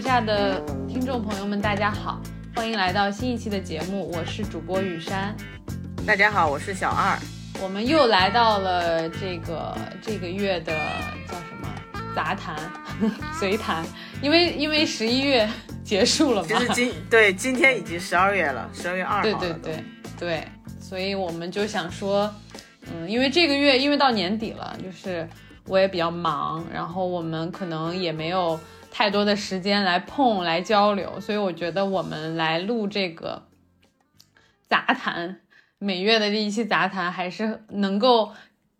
下的听众朋友们，大家好，欢迎来到新一期的节目，我是主播雨山。大家好，我是小二。我们又来到了这个这个月的叫什么杂谈、随谈，因为因为十一月结束了嘛，就是今对今天已经十二月了，十二月二号对对对对，所以我们就想说，嗯，因为这个月因为到年底了，就是我也比较忙，然后我们可能也没有太多的时间来碰来交流，所以我觉得我们来录这个杂谈。每月的这一期杂谈还是能够，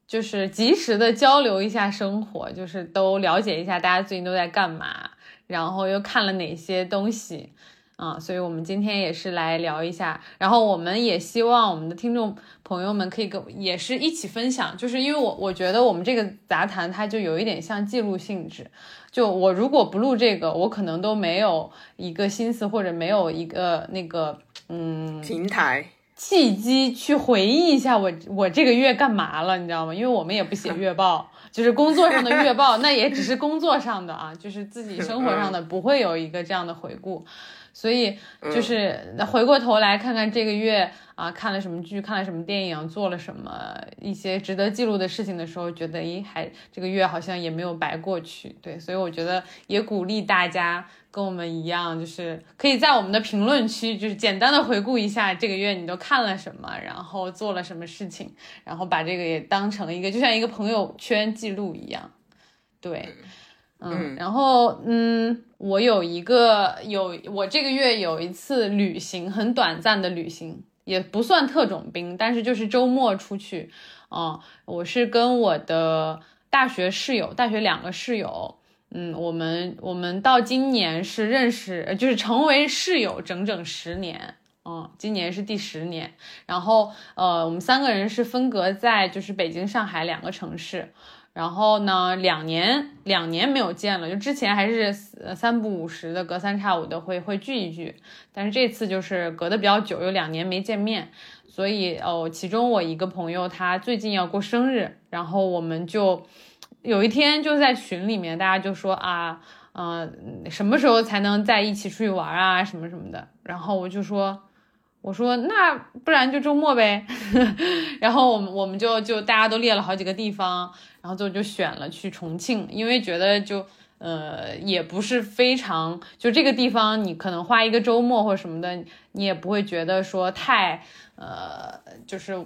就是及时的交流一下生活，就是都了解一下大家最近都在干嘛，然后又看了哪些东西，啊，所以我们今天也是来聊一下，然后我们也希望我们的听众朋友们可以跟也是一起分享，就是因为我我觉得我们这个杂谈它就有一点像记录性质，就我如果不录这个，我可能都没有一个心思或者没有一个那个嗯平台。契机去回忆一下我我这个月干嘛了，你知道吗？因为我们也不写月报，就是工作上的月报，那也只是工作上的啊，就是自己生活上的 不会有一个这样的回顾，所以就是回过头来看看这个月啊看了什么剧，看了什么电影，做了什么一些值得记录的事情的时候，觉得咦还这个月好像也没有白过去，对，所以我觉得也鼓励大家。跟我们一样，就是可以在我们的评论区，就是简单的回顾一下这个月你都看了什么，然后做了什么事情，然后把这个也当成一个就像一个朋友圈记录一样。对，嗯，然后嗯，我有一个有我这个月有一次旅行，很短暂的旅行，也不算特种兵，但是就是周末出去，嗯，我是跟我的大学室友，大学两个室友。嗯，我们我们到今年是认识，就是成为室友整整十年，嗯，今年是第十年。然后呃，我们三个人是分隔在就是北京、上海两个城市。然后呢，两年两年没有见了，就之前还是三不五时的，隔三差五的会会聚一聚。但是这次就是隔得比较久，有两年没见面，所以哦，其中我一个朋友他最近要过生日，然后我们就。有一天就在群里面，大家就说啊，嗯，什么时候才能在一起出去玩啊，什么什么的。然后我就说，我说那不然就周末呗。然后我们我们就就大家都列了好几个地方，然后最后就选了去重庆，因为觉得就呃也不是非常就这个地方，你可能花一个周末或者什么的，你也不会觉得说太呃就是。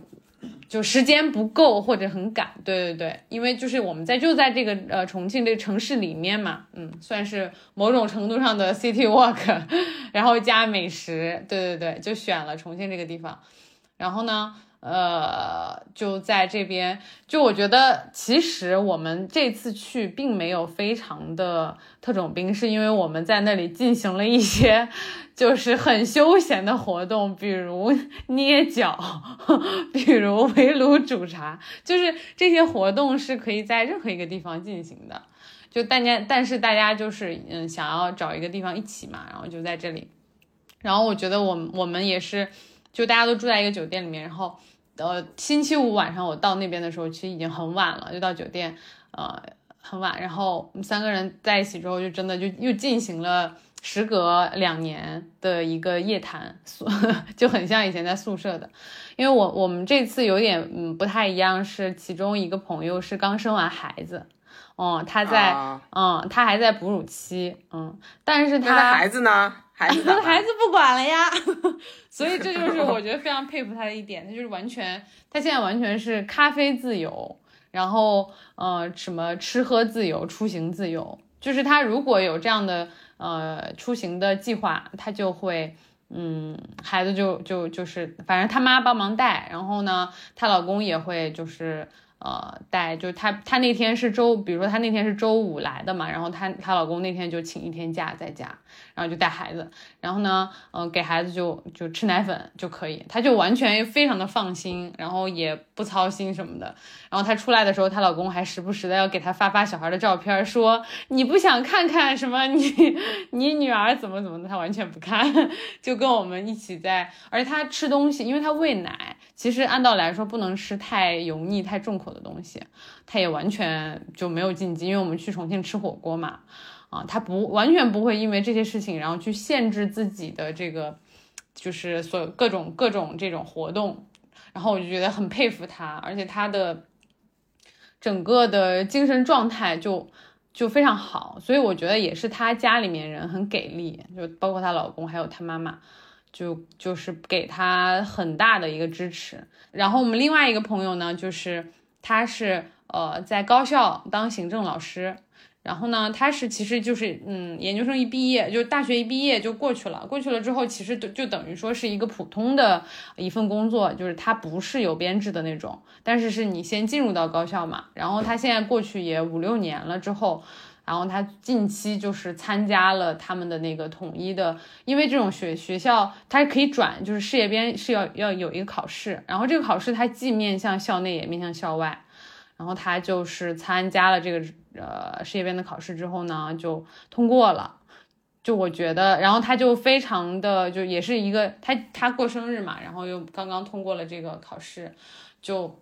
就时间不够或者很赶，对对对，因为就是我们在就在这个呃重庆这个城市里面嘛，嗯，算是某种程度上的 city walk，然后加美食，对对对，就选了重庆这个地方，然后呢。呃，就在这边，就我觉得，其实我们这次去并没有非常的特种兵，是因为我们在那里进行了一些就是很休闲的活动，比如捏脚，比如围炉煮茶，就是这些活动是可以在任何一个地方进行的。就大家，但是大家就是嗯，想要找一个地方一起嘛，然后就在这里。然后我觉得我我们也是，就大家都住在一个酒店里面，然后。呃，星期五晚上我到那边的时候，其实已经很晚了，就到酒店，呃，很晚。然后我们三个人在一起之后，就真的就又进行了时隔两年的一个夜谈，宿 就很像以前在宿舍的。因为我我们这次有点嗯不太一样，是其中一个朋友是刚生完孩子，嗯，他在嗯他还在哺乳期，嗯，但是他孩子呢？孩子 孩子不管了呀，所以这就是我觉得非常佩服他的一点，他就是完全，他现在完全是咖啡自由，然后呃什么吃喝自由，出行自由，就是他如果有这样的呃出行的计划，他就会嗯孩子就就就是反正他妈帮忙带，然后呢她老公也会就是。呃，带就是她，她那天是周，比如说她那天是周五来的嘛，然后她她老公那天就请一天假在家，然后就带孩子，然后呢，嗯，给孩子就就吃奶粉就可以，她就完全非常的放心，然后也不操心什么的。然后她出来的时候，她老公还时不时的要给她发发小孩的照片，说你不想看看什么你你女儿怎么怎么的，她完全不看，就跟我们一起在，而且她吃东西，因为她喂奶。其实按道理来说不能吃太油腻、太重口的东西，他也完全就没有禁忌，因为我们去重庆吃火锅嘛，啊，他不完全不会因为这些事情然后去限制自己的这个就是所有各种各种这种活动，然后我就觉得很佩服他，而且他的整个的精神状态就就非常好，所以我觉得也是他家里面人很给力，就包括她老公还有她妈妈。就就是给他很大的一个支持，然后我们另外一个朋友呢，就是他是呃在高校当行政老师，然后呢他是其实就是嗯研究生一毕业就大学一毕业就过去了，过去了之后其实就就等于说是一个普通的一份工作，就是他不是有编制的那种，但是是你先进入到高校嘛，然后他现在过去也五六年了之后。然后他近期就是参加了他们的那个统一的，因为这种学学校它可以转，就是事业编是要要有一个考试，然后这个考试它既面向校内也面向校外，然后他就是参加了这个呃事业编的考试之后呢，就通过了，就我觉得，然后他就非常的就也是一个他他过生日嘛，然后又刚刚通过了这个考试，就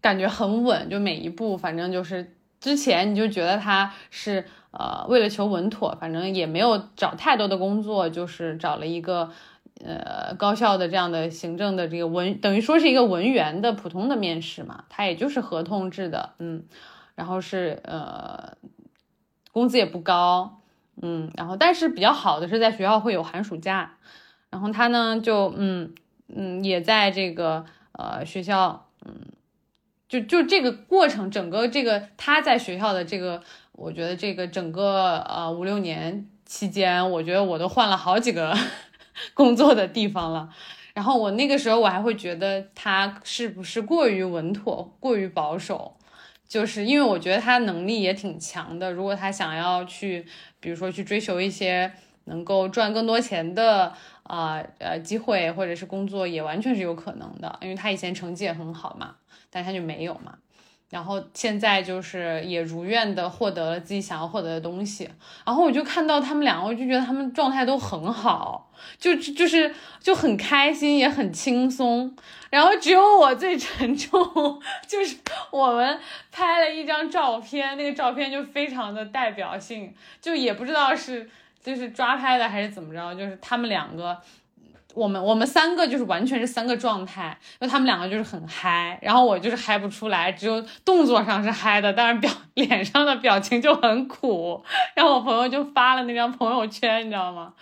感觉很稳，就每一步反正就是。之前你就觉得他是呃为了求稳妥，反正也没有找太多的工作，就是找了一个呃高校的这样的行政的这个文，等于说是一个文员的普通的面试嘛，他也就是合同制的，嗯，然后是呃工资也不高，嗯，然后但是比较好的是在学校会有寒暑假，然后他呢就嗯嗯也在这个呃学校嗯。就就这个过程，整个这个他在学校的这个，我觉得这个整个呃五六年期间，我觉得我都换了好几个 工作的地方了。然后我那个时候我还会觉得他是不是过于稳妥、过于保守，就是因为我觉得他能力也挺强的。如果他想要去，比如说去追求一些能够赚更多钱的啊呃机会或者是工作，也完全是有可能的，因为他以前成绩也很好嘛。但他就没有嘛，然后现在就是也如愿的获得了自己想要获得的东西，然后我就看到他们两个，我就觉得他们状态都很好，就就是就很开心，也很轻松，然后只有我最沉重，就是 我们拍了一张照片，那个照片就非常的代表性，就也不知道是就是抓拍的还是怎么着，就是他们两个。我们我们三个就是完全是三个状态，因为他们两个就是很嗨，然后我就是嗨不出来，只有动作上是嗨的，但是表 脸上的表情就很苦。然后我朋友就发了那张朋友圈，你知道吗？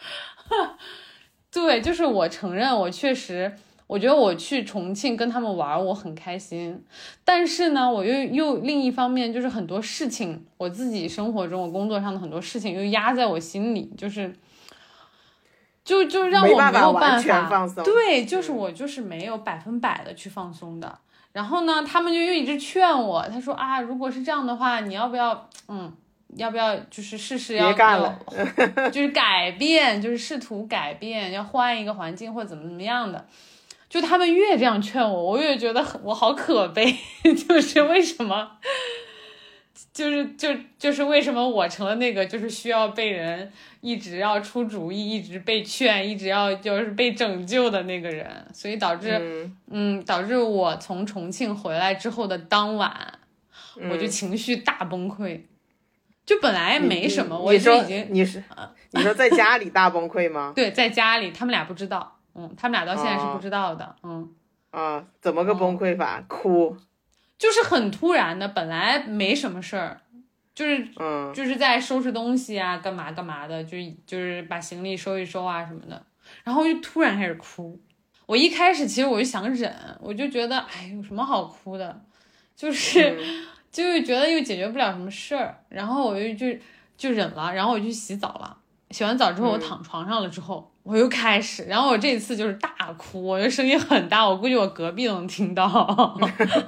对，就是我承认我确实，我觉得我去重庆跟他们玩我很开心，但是呢，我又又另一方面就是很多事情，我自己生活中我工作上的很多事情又压在我心里，就是。就就让我没有办法，对，就是我就是没有百分百的去放松的。然后呢，他们就又一直劝我，他说啊，如果是这样的话，你要不要，嗯，要不要就是试试要要，就是改变，就是试图改变，要换一个环境或怎么怎么样的。就他们越这样劝我，我越觉得我好可悲，就是为什么？就是就就是为什么我成了那个就是需要被人一直要出主意，一直被劝，一直要就是被拯救的那个人，所以导致嗯导致我从重庆回来之后的当晚，我就情绪大崩溃，就本来没什么，我就已经你是你说在家里大崩溃吗？对，在家里他们俩不知道，嗯，他们俩到现在是不知道的，嗯啊，怎么个崩溃法？哭。就是很突然的，本来没什么事儿，就是嗯，就是在收拾东西啊，干嘛干嘛的，就就是把行李收一收啊什么的，然后就突然开始哭。我一开始其实我就想忍，我就觉得哎，有什么好哭的，就是 就是觉得又解决不了什么事儿，然后我就就就忍了，然后我去洗澡了。洗完澡之后，我躺床上了之后。我又开始，然后我这次就是大哭，我的声音很大，我估计我隔壁都能听到。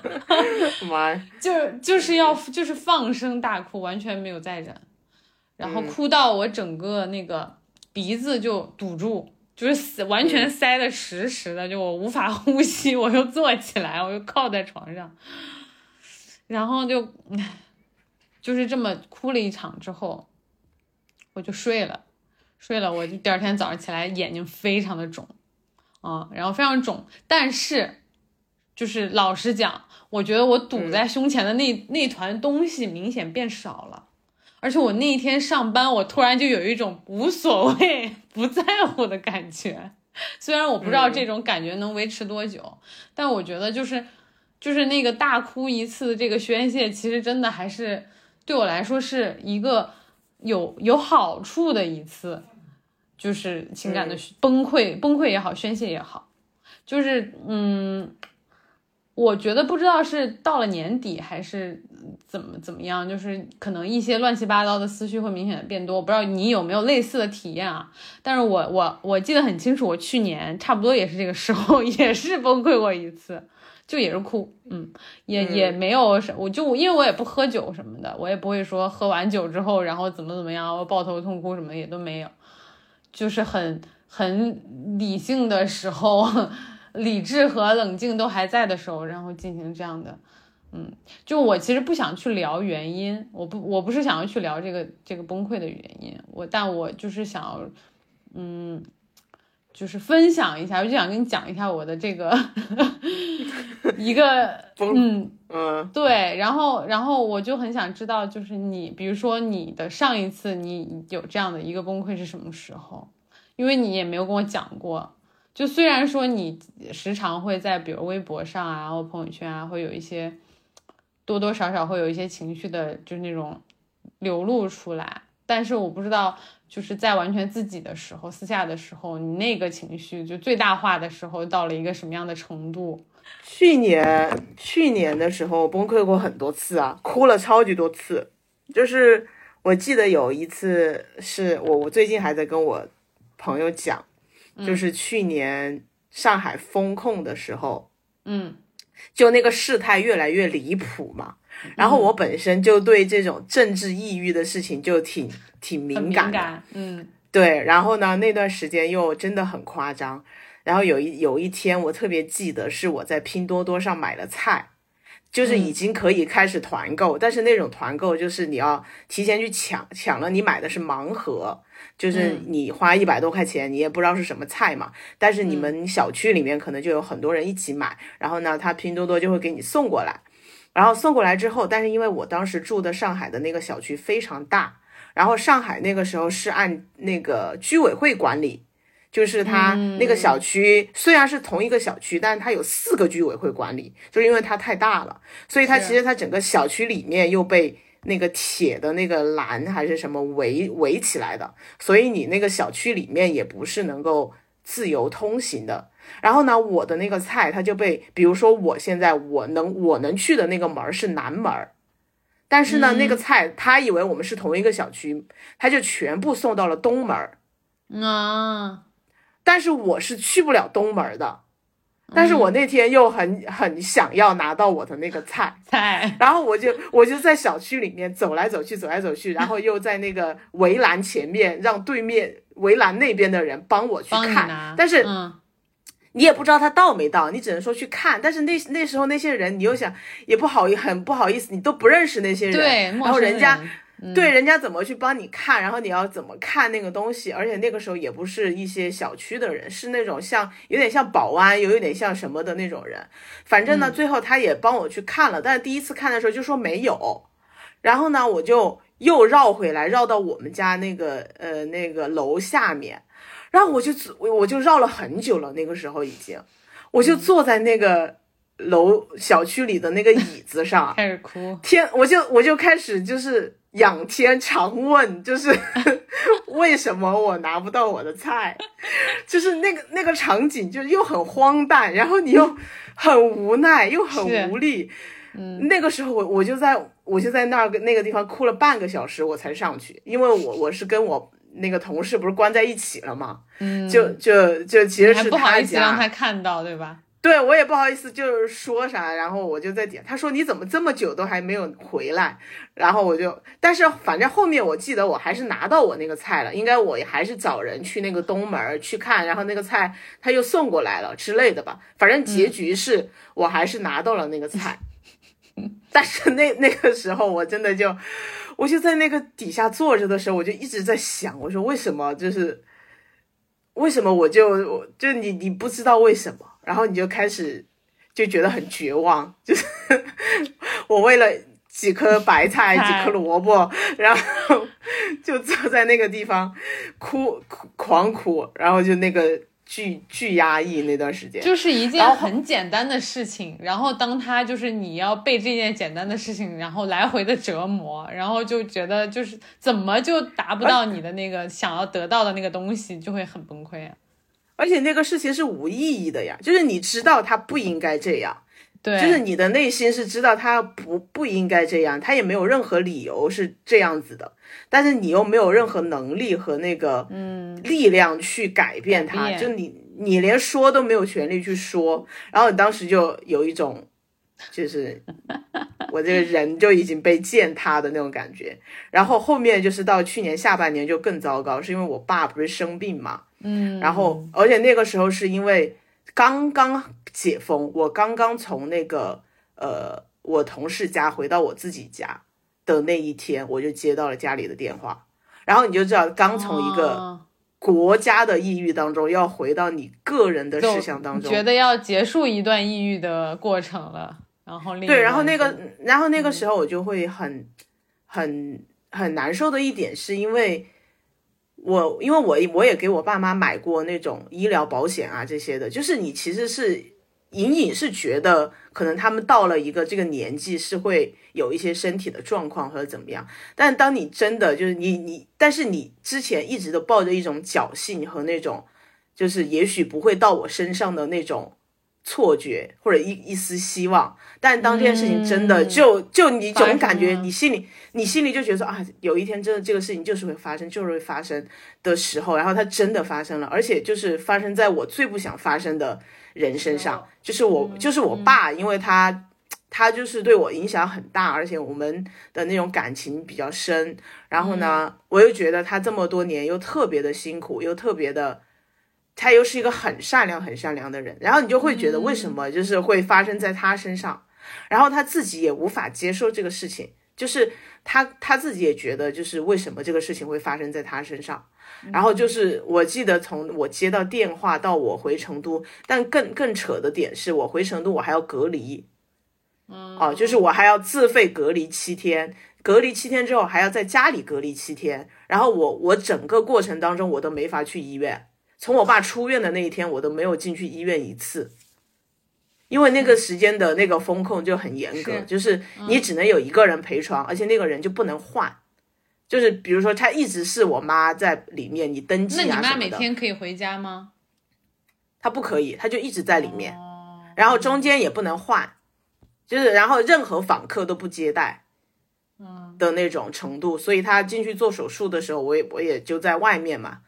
妈呀！就就是要就是放声大哭，完全没有再忍，然后哭到我整个那个鼻子就堵住，就是完全塞的实实的，就我无法呼吸。我又坐起来，我又靠在床上，然后就就是这么哭了一场之后，我就睡了。睡了，我就第二天早上起来眼睛非常的肿，啊，然后非常肿，但是就是老实讲，我觉得我堵在胸前的那那团东西明显变少了，而且我那一天上班，我突然就有一种无所谓、不在乎的感觉。虽然我不知道这种感觉能维持多久，但我觉得就是就是那个大哭一次的这个宣泄，其实真的还是对我来说是一个有有好处的一次，就是情感的崩溃、崩溃也好，宣泄也好，就是嗯。我觉得不知道是到了年底还是怎么怎么样，就是可能一些乱七八糟的思绪会明显的变多。我不知道你有没有类似的体验啊？但是我我我记得很清楚，我去年差不多也是这个时候，也是崩溃过一次，就也是哭，嗯，也也没有什，我就因为我也不喝酒什么的，我也不会说喝完酒之后然后怎么怎么样，我抱头痛哭什么也都没有，就是很很理性的时候。理智和冷静都还在的时候，然后进行这样的，嗯，就我其实不想去聊原因，我不，我不是想要去聊这个这个崩溃的原因，我，但我就是想要，嗯，就是分享一下，我就想跟你讲一下我的这个 一个，嗯嗯，对，然后然后我就很想知道，就是你，比如说你的上一次你有这样的一个崩溃是什么时候？因为你也没有跟我讲过。就虽然说你时常会在比如微博上啊，或朋友圈啊，会有一些多多少少会有一些情绪的，就是那种流露出来，但是我不知道就是在完全自己的时候，私下的时候，你那个情绪就最大化的时候到了一个什么样的程度？去年去年的时候崩溃过很多次啊，哭了超级多次。就是我记得有一次是我我最近还在跟我朋友讲。就是去年上海封控的时候，嗯，就那个事态越来越离谱嘛。然后我本身就对这种政治抑郁的事情就挺挺敏感的，嗯，对。然后呢，那段时间又真的很夸张。然后有一有一天，我特别记得是我在拼多多上买了菜，就是已经可以开始团购，但是那种团购就是你要提前去抢，抢了你买的是盲盒。就是你花一百多块钱，你也不知道是什么菜嘛。但是你们小区里面可能就有很多人一起买，然后呢，他拼多多就会给你送过来。然后送过来之后，但是因为我当时住的上海的那个小区非常大，然后上海那个时候是按那个居委会管理，就是它那个小区虽然是同一个小区，但是它有四个居委会管理，就是因为它太大了，所以它其实它整个小区里面又被。那个铁的那个栏还是什么围围起来的，所以你那个小区里面也不是能够自由通行的。然后呢，我的那个菜它就被，比如说我现在我能我能去的那个门是南门，但是呢，那个菜他以为我们是同一个小区，他就全部送到了东门。啊，但是我是去不了东门的。但是我那天又很很想要拿到我的那个菜。菜，然后我就我就在小区里面走来走去，走来走去，然后又在那个围栏前面让对面围栏那边的人帮我去看，但是你也不知道他到没到，你只能说去看。但是那那时候那些人，你又想也不好很不好意思，你都不认识那些人，对然后人家。对，人家怎么去帮你看，然后你要怎么看那个东西？而且那个时候也不是一些小区的人，是那种像有点像保安，有一点像什么的那种人。反正呢，最后他也帮我去看了，但是第一次看的时候就说没有。然后呢，我就又绕回来，绕到我们家那个呃那个楼下面，然后我就我就绕了很久了。那个时候已经，我就坐在那个楼小区里的那个椅子上，开始哭。天，我就我就开始就是。仰天长问，就是 为什么我拿不到我的菜？就是那个那个场景，就又很荒诞，然后你又很无奈，又很无力。嗯，那个时候我我就在我就在那儿那个地方哭了半个小时，我才上去，因为我我是跟我那个同事不是关在一起了嘛。嗯，就就就其实是不好意思让他看到，对吧？对我也不好意思，就是说啥，然后我就在点。他说你怎么这么久都还没有回来？然后我就，但是反正后面我记得我还是拿到我那个菜了，应该我还是找人去那个东门去看，然后那个菜他又送过来了之类的吧。反正结局是我还是拿到了那个菜，但是那那个时候我真的就，我就在那个底下坐着的时候，我就一直在想，我说为什么就是为什么我就我就你你不知道为什么？然后你就开始就觉得很绝望，就是 我为了几颗白菜，几颗萝卜，然后 就坐在那个地方哭哭狂哭，然后就那个巨巨压抑那段时间，就是一件很简单的事情，然后当他就是你要被这件简单的事情，然后来回的折磨，然后就觉得就是怎么就达不到你的那个想要得到的那个东西，就会很崩溃啊。而且那个事情是无意义的呀，就是你知道他不应该这样。对，就是你的内心是知道他不不应该这样，他也没有任何理由是这样子的，但是你又没有任何能力和那个嗯力量去改变他，就你你连说都没有权利去说，然后你当时就有一种就是我这个人就已经被践踏的那种感觉，然后后面就是到去年下半年就更糟糕，是因为我爸不是生病嘛，嗯，然后而且那个时候是因为。刚刚解封，我刚刚从那个呃我同事家回到我自己家的那一天，我就接到了家里的电话，然后你就知道，刚从一个国家的抑郁当中要回到你个人的事项当中，觉得要结束一段抑郁的过程了，然后对，然后那个，然后那个时候我就会很很很难受的一点，是因为。我因为我我也给我爸妈买过那种医疗保险啊这些的，就是你其实是隐隐是觉得可能他们到了一个这个年纪是会有一些身体的状况或者怎么样，但当你真的就是你你，但是你之前一直都抱着一种侥幸和那种就是也许不会到我身上的那种。错觉或者一一丝希望，但当这件事情真的就就你总感觉你心里你心里就觉得说啊，有一天真的这个事情就是会发生，就是会发生的时候，然后它真的发生了，而且就是发生在我最不想发生的人身上，就是我就是我爸，因为他他就是对我影响很大，而且我们的那种感情比较深，然后呢，我又觉得他这么多年又特别的辛苦，又特别的。他又是一个很善良、很善良的人，然后你就会觉得为什么就是会发生在他身上，然后他自己也无法接受这个事情，就是他他自己也觉得就是为什么这个事情会发生在他身上，然后就是我记得从我接到电话到我回成都，但更更扯的点是我回成都我还要隔离，嗯，哦，就是我还要自费隔离七天，隔离七天之后还要在家里隔离七天，然后我我整个过程当中我都没法去医院。从我爸出院的那一天，我都没有进去医院一次，因为那个时间的那个风控就很严格，就是你只能有一个人陪床，而且那个人就不能换。就是比如说，他一直是我妈在里面，你登记啊什么的。那你妈每天可以回家吗？他不可以，他就一直在里面，然后中间也不能换，就是然后任何访客都不接待，嗯的那种程度。所以他进去做手术的时候，我也我也就在外面嘛。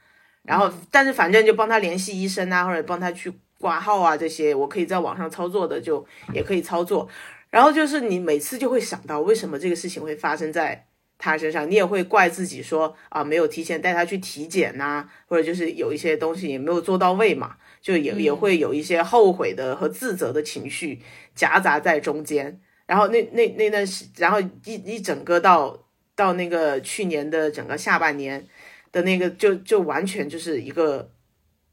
然后，但是反正就帮他联系医生啊，或者帮他去挂号啊，这些我可以在网上操作的，就也可以操作。然后就是你每次就会想到，为什么这个事情会发生在他身上？你也会怪自己说啊，没有提前带他去体检呐，或者就是有一些东西也没有做到位嘛，就也也会有一些后悔的和自责的情绪夹杂在中间。然后那那那段时，然后一一整个到到那个去年的整个下半年。的那个就就完全就是一个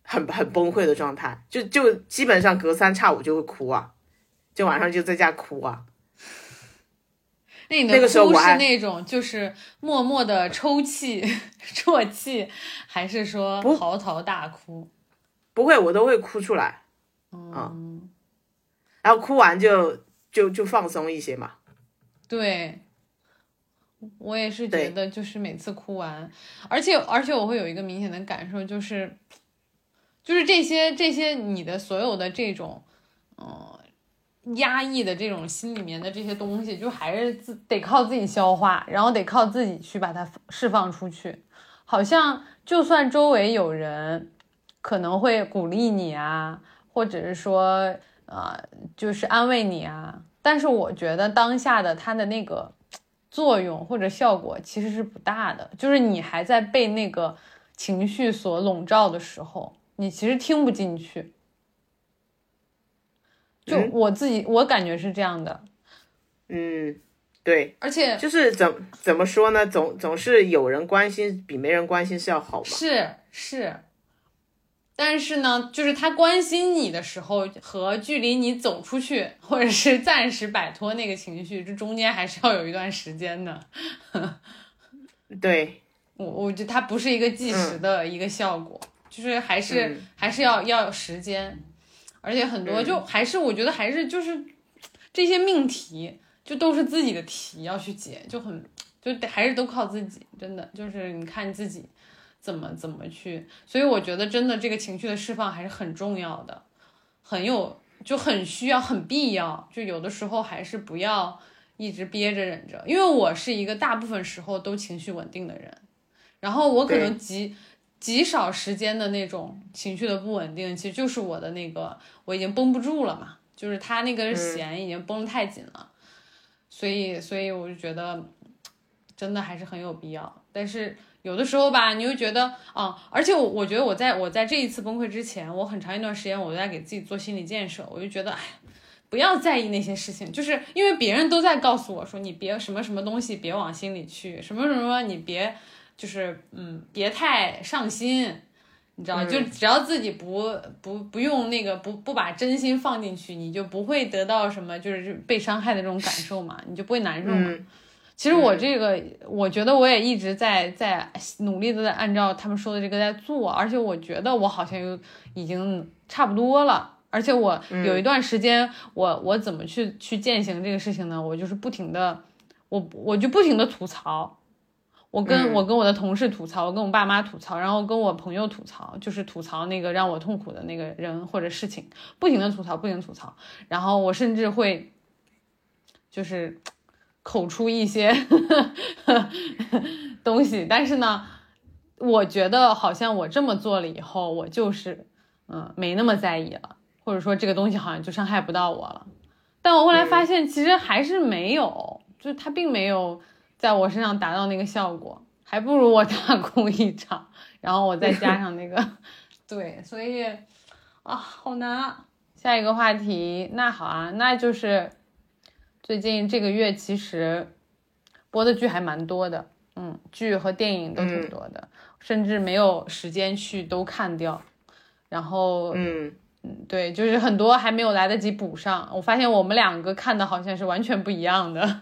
很很崩溃的状态，就就基本上隔三差五就会哭啊，就晚上就在家哭啊。那你的哭是那种就是默默的抽泣、啜泣，还是说嚎啕大哭？不会，我都会哭出来。嗯，然后哭完就就就放松一些嘛。对。我也是觉得，就是每次哭完，而且而且我会有一个明显的感受，就是，就是这些这些你的所有的这种，嗯，压抑的这种心里面的这些东西，就还是自得靠自己消化，然后得靠自己去把它释放出去。好像就算周围有人可能会鼓励你啊，或者是说呃，就是安慰你啊，但是我觉得当下的他的那个。作用或者效果其实是不大的，就是你还在被那个情绪所笼罩的时候，你其实听不进去。就我自己，我感觉是这样的。嗯，对，而且就是怎怎么说呢？总总是有人关心比没人关心是要好嘛。是是，但是呢，就是他关心你的时候和距离你走出去，或者是暂时摆脱那个情绪，这中间还是要有一段时间的。对，我我觉得它不是一个即时的一个效果，就是还是还是要要有时间，而且很多就还是我觉得还是就是这些命题就都是自己的题要去解，就很就得还是都靠自己，真的就是你看自己。怎么怎么去？所以我觉得真的这个情绪的释放还是很重要的，很有就很需要很必要。就有的时候还是不要一直憋着忍着，因为我是一个大部分时候都情绪稳定的人，然后我可能极极少时间的那种情绪的不稳定，其实就是我的那个我已经绷不住了嘛，就是他那根弦已经绷得太紧了，所以所以我就觉得真的还是很有必要，但是。有的时候吧，你又觉得啊，而且我我觉得我在我在这一次崩溃之前，我很长一段时间我都在给自己做心理建设，我就觉得哎，不要在意那些事情，就是因为别人都在告诉我说你别什么什么东西别往心里去，什么什么你别就是嗯别太上心，你知道就只要自己不不不用那个不不把真心放进去，你就不会得到什么就是被伤害的这种感受嘛，你就不会难受嘛。其实我这个，我觉得我也一直在在努力的在按照他们说的这个在做，而且我觉得我好像又已经差不多了。而且我有一段时间，我我怎么去去践行这个事情呢？我就是不停的，我我就不停的吐槽，我跟我跟我的同事吐槽，我跟我爸妈吐槽，然后跟我朋友吐槽，就是吐槽那个让我痛苦的那个人或者事情，不停的吐槽，不停吐槽，然后我甚至会就是。口出一些 东西，但是呢，我觉得好像我这么做了以后，我就是嗯没那么在意了，或者说这个东西好像就伤害不到我了。但我后来发现，其实还是没有，就是它并没有在我身上达到那个效果，还不如我大哭一场，然后我再加 上那个，对，所以啊，好难。下一个话题，那好啊，那就是。最近这个月其实播的剧还蛮多的，嗯，剧和电影都挺多的，甚至没有时间去都看掉。然后，嗯嗯，对，就是很多还没有来得及补上。我发现我们两个看的好像是完全不一样的，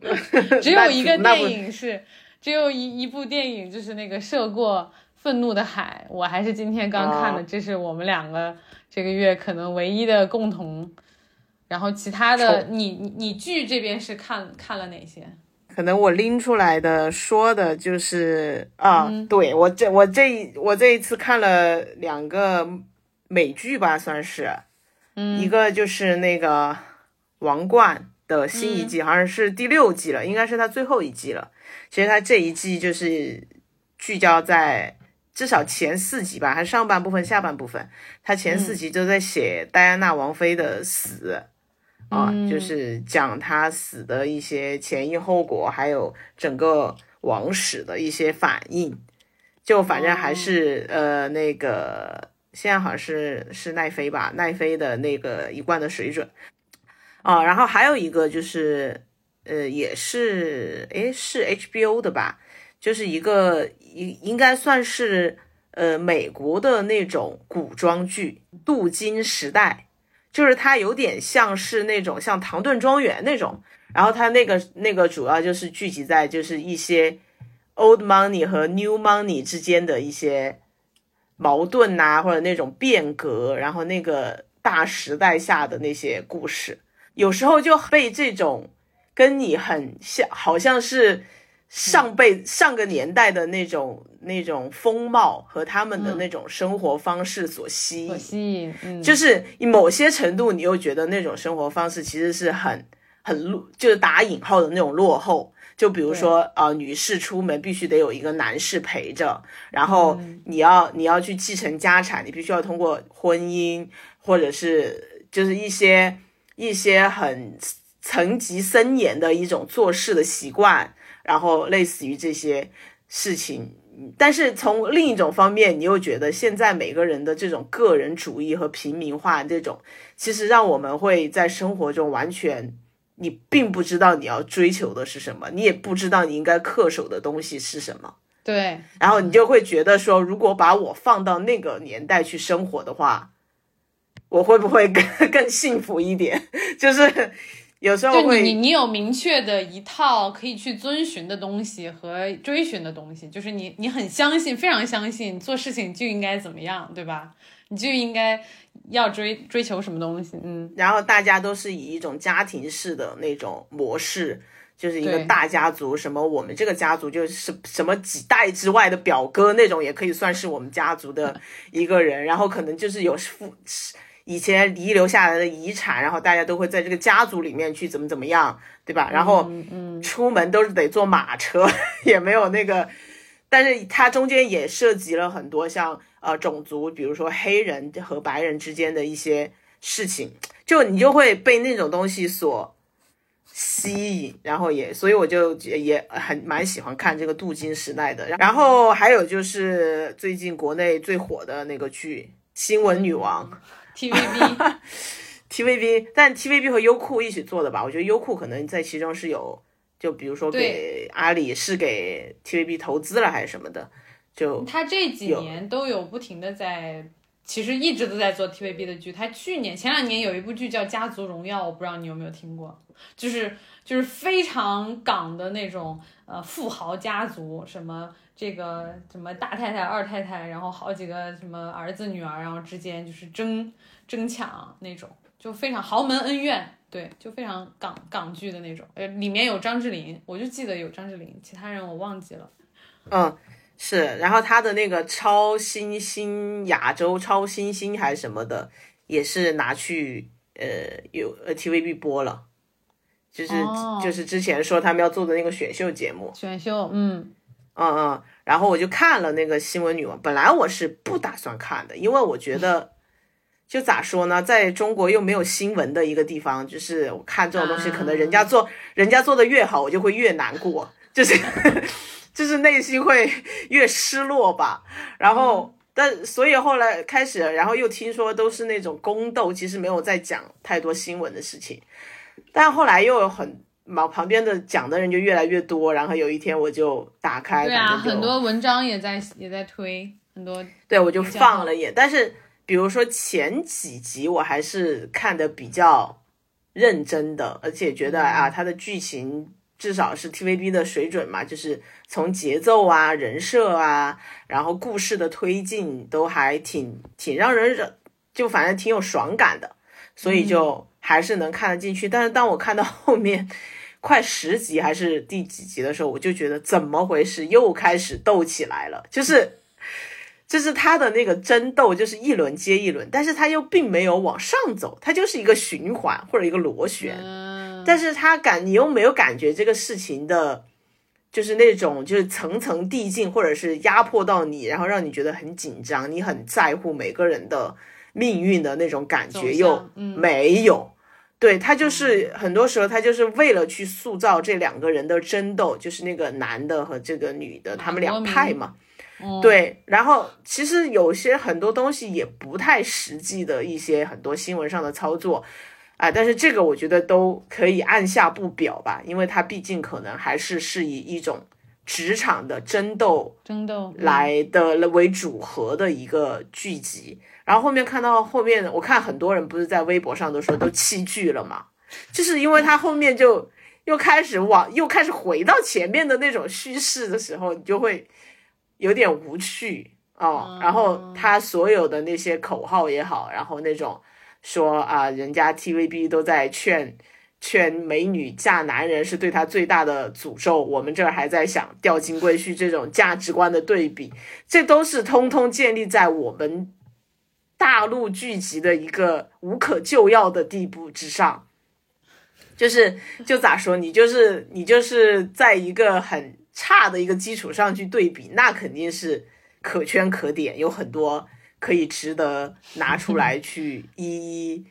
只有一个电影是，只有一一部电影就是那个涉过愤怒的海，我还是今天刚看的，这是我们两个这个月可能唯一的共同。然后其他的，你你你剧这边是看看了哪些？可能我拎出来的说的就是啊，对我这我这我这一次看了两个美剧吧，算是，嗯，一个就是那个《王冠》的新一季，好像是第六季了，应该是它最后一季了。其实它这一季就是聚焦在至少前四集吧，还是上半部分、下半部分，它前四集都在写戴安娜王妃的死。啊，就是讲他死的一些前因后果，还有整个王室的一些反应，就反正还是呃那个现在好像是是奈飞吧，奈飞的那个一贯的水准啊。然后还有一个就是呃也是诶是 HBO 的吧，就是一个应应该算是呃美国的那种古装剧《镀金时代》。就是它有点像是那种像唐顿庄园那种，然后它那个那个主要就是聚集在就是一些 old money 和 new money 之间的一些矛盾呐，或者那种变革，然后那个大时代下的那些故事，有时候就被这种跟你很像，好像是。上辈上个年代的那种那种风貌和他们的那种生活方式所吸引，吸引，嗯，就是某些程度，你又觉得那种生活方式其实是很很落，就是打引号的那种落后。就比如说，呃，女士出门必须得有一个男士陪着，然后你要你要去继承家产，你必须要通过婚姻，或者是就是一些一些很层级森严的一种做事的习惯。然后类似于这些事情，但是从另一种方面，你又觉得现在每个人的这种个人主义和平民化这种，其实让我们会在生活中完全，你并不知道你要追求的是什么，你也不知道你应该恪守的东西是什么，对，然后你就会觉得说，如果把我放到那个年代去生活的话，我会不会更 更幸福一点？就是有时候就会你你有明确的一套可以去遵循的东西和追寻的东西，就是你你很相信，非常相信做事情就应该怎么样，对吧？你就应该要追追求什么东西，嗯，然后大家都是以一种家庭式的那种模式，就是一个大家族，什么我们这个家族就是什么几代之外的表哥那种，也可以算是我们家族的 一个人。然后可能就是有父以前遗留下来的遗产，然后大家都会在这个家族里面去怎么怎么样，对吧？然后出门都是得坐马车，也没有那个。但是它中间也涉及了很多像呃种族，比如说黑人和白人之间的一些事情，就你就会被那种东西所吸引，然后也所以我就也也很蛮喜欢看这个镀金时代的。然后还有就是最近国内最火的那个剧《新闻女王》TVB TVB，但 TVB 和优酷一起做的吧？我觉得优酷可能在其中是有，就比如说给阿里是给 TVB 投资了还是什么的，就他这几年都有不停的在，其实一直都在做 TVB 的剧。他去年前两年有一部剧叫《家族荣耀》，我不知道你有没有听过，就是就是非常港的那种呃富豪家族，什么这个什么大太太、二太太，然后好几个什么儿子女儿，然后之间就是争争抢那种，就非常豪门恩怨。对，就非常港港剧的那种，呃，里面有张智霖，我就记得有张智霖，其他人我忘记了。嗯，是，然后他的那个超新星亚洲超新星还是什么的，也是拿去呃有呃 TVB 播了，就是、哦。就是之前说他们要做的那个选秀节目，选秀，嗯，嗯嗯，然后我就看了那个新闻女王，本来我是不打算看的，因为我觉得。就咋说呢，在中国又没有新闻的一个地方，就是我看这种东西，可能人家做、人家做的越好，我就会越难过，就是 就是内心会越失落吧。然后，但所以后来开始，然后又听说都是那种宫斗，其实没有在讲太多新闻的事情。但后来又有很旁旁边的讲的人就越来越多，然后有一天我就打开，对啊，很多文章也在也在推，很多对，我就放了眼。但是比如说前几集，我还是看的比较认真的，而且觉得啊，它的剧情至少是 TVB 的水准嘛，就是从节奏啊、人设啊，然后故事的推进都还挺挺让人忍，就反正挺有爽感的，所以就还是能看得进去。但是当我看到后面。快十集还是第几集的时候，我就觉得怎么回事，又开始斗起来了，就是就是他的那个争斗，就是一轮接一轮，但是他又并没有往上走，它就是一个循环或者一个螺旋，嗯，但是他感你又没有感觉这个事情的，就是那种就是层层递进，或者是压迫到你，然后让你觉得很紧张，你很在乎每个人的命运的那种感觉又没有。对他就是很多时候，他就是为了去塑造这两个人的争斗，就是那个男的和这个女的，他们两派嘛。嗯对，然后其实有些很多东西也不太实际的一些很多新闻上的操作，啊、但是这个我觉得都可以按下不表吧，因为它毕竟可能还是是以一种职场的争斗争斗来的为主核的一个剧集。然后后面看到后面，我看很多人不是在微博上都说都弃剧了嘛，就是因为他后面就又开始往又开始回到前面的那种叙事的时候，你就会有点无趣哦。然后他所有的那些口号也好，然后那种说啊，人家 TVB 都在劝。劝美女嫁男人是对她最大的诅咒，我们这儿还在想钓金龟婿这种价值观的对比，这都是通通建立在我们大陆剧集的一个无可救药的地步之上。就是就咋说，你就是你就是在一个很差的一个基础上去对比，那肯定是可圈可点，有很多可以值得拿出来去一一。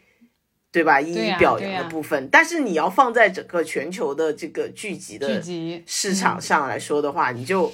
对吧？一一表扬的部分，但是你要放在整个全球的这个剧集的市场上来说的话，你就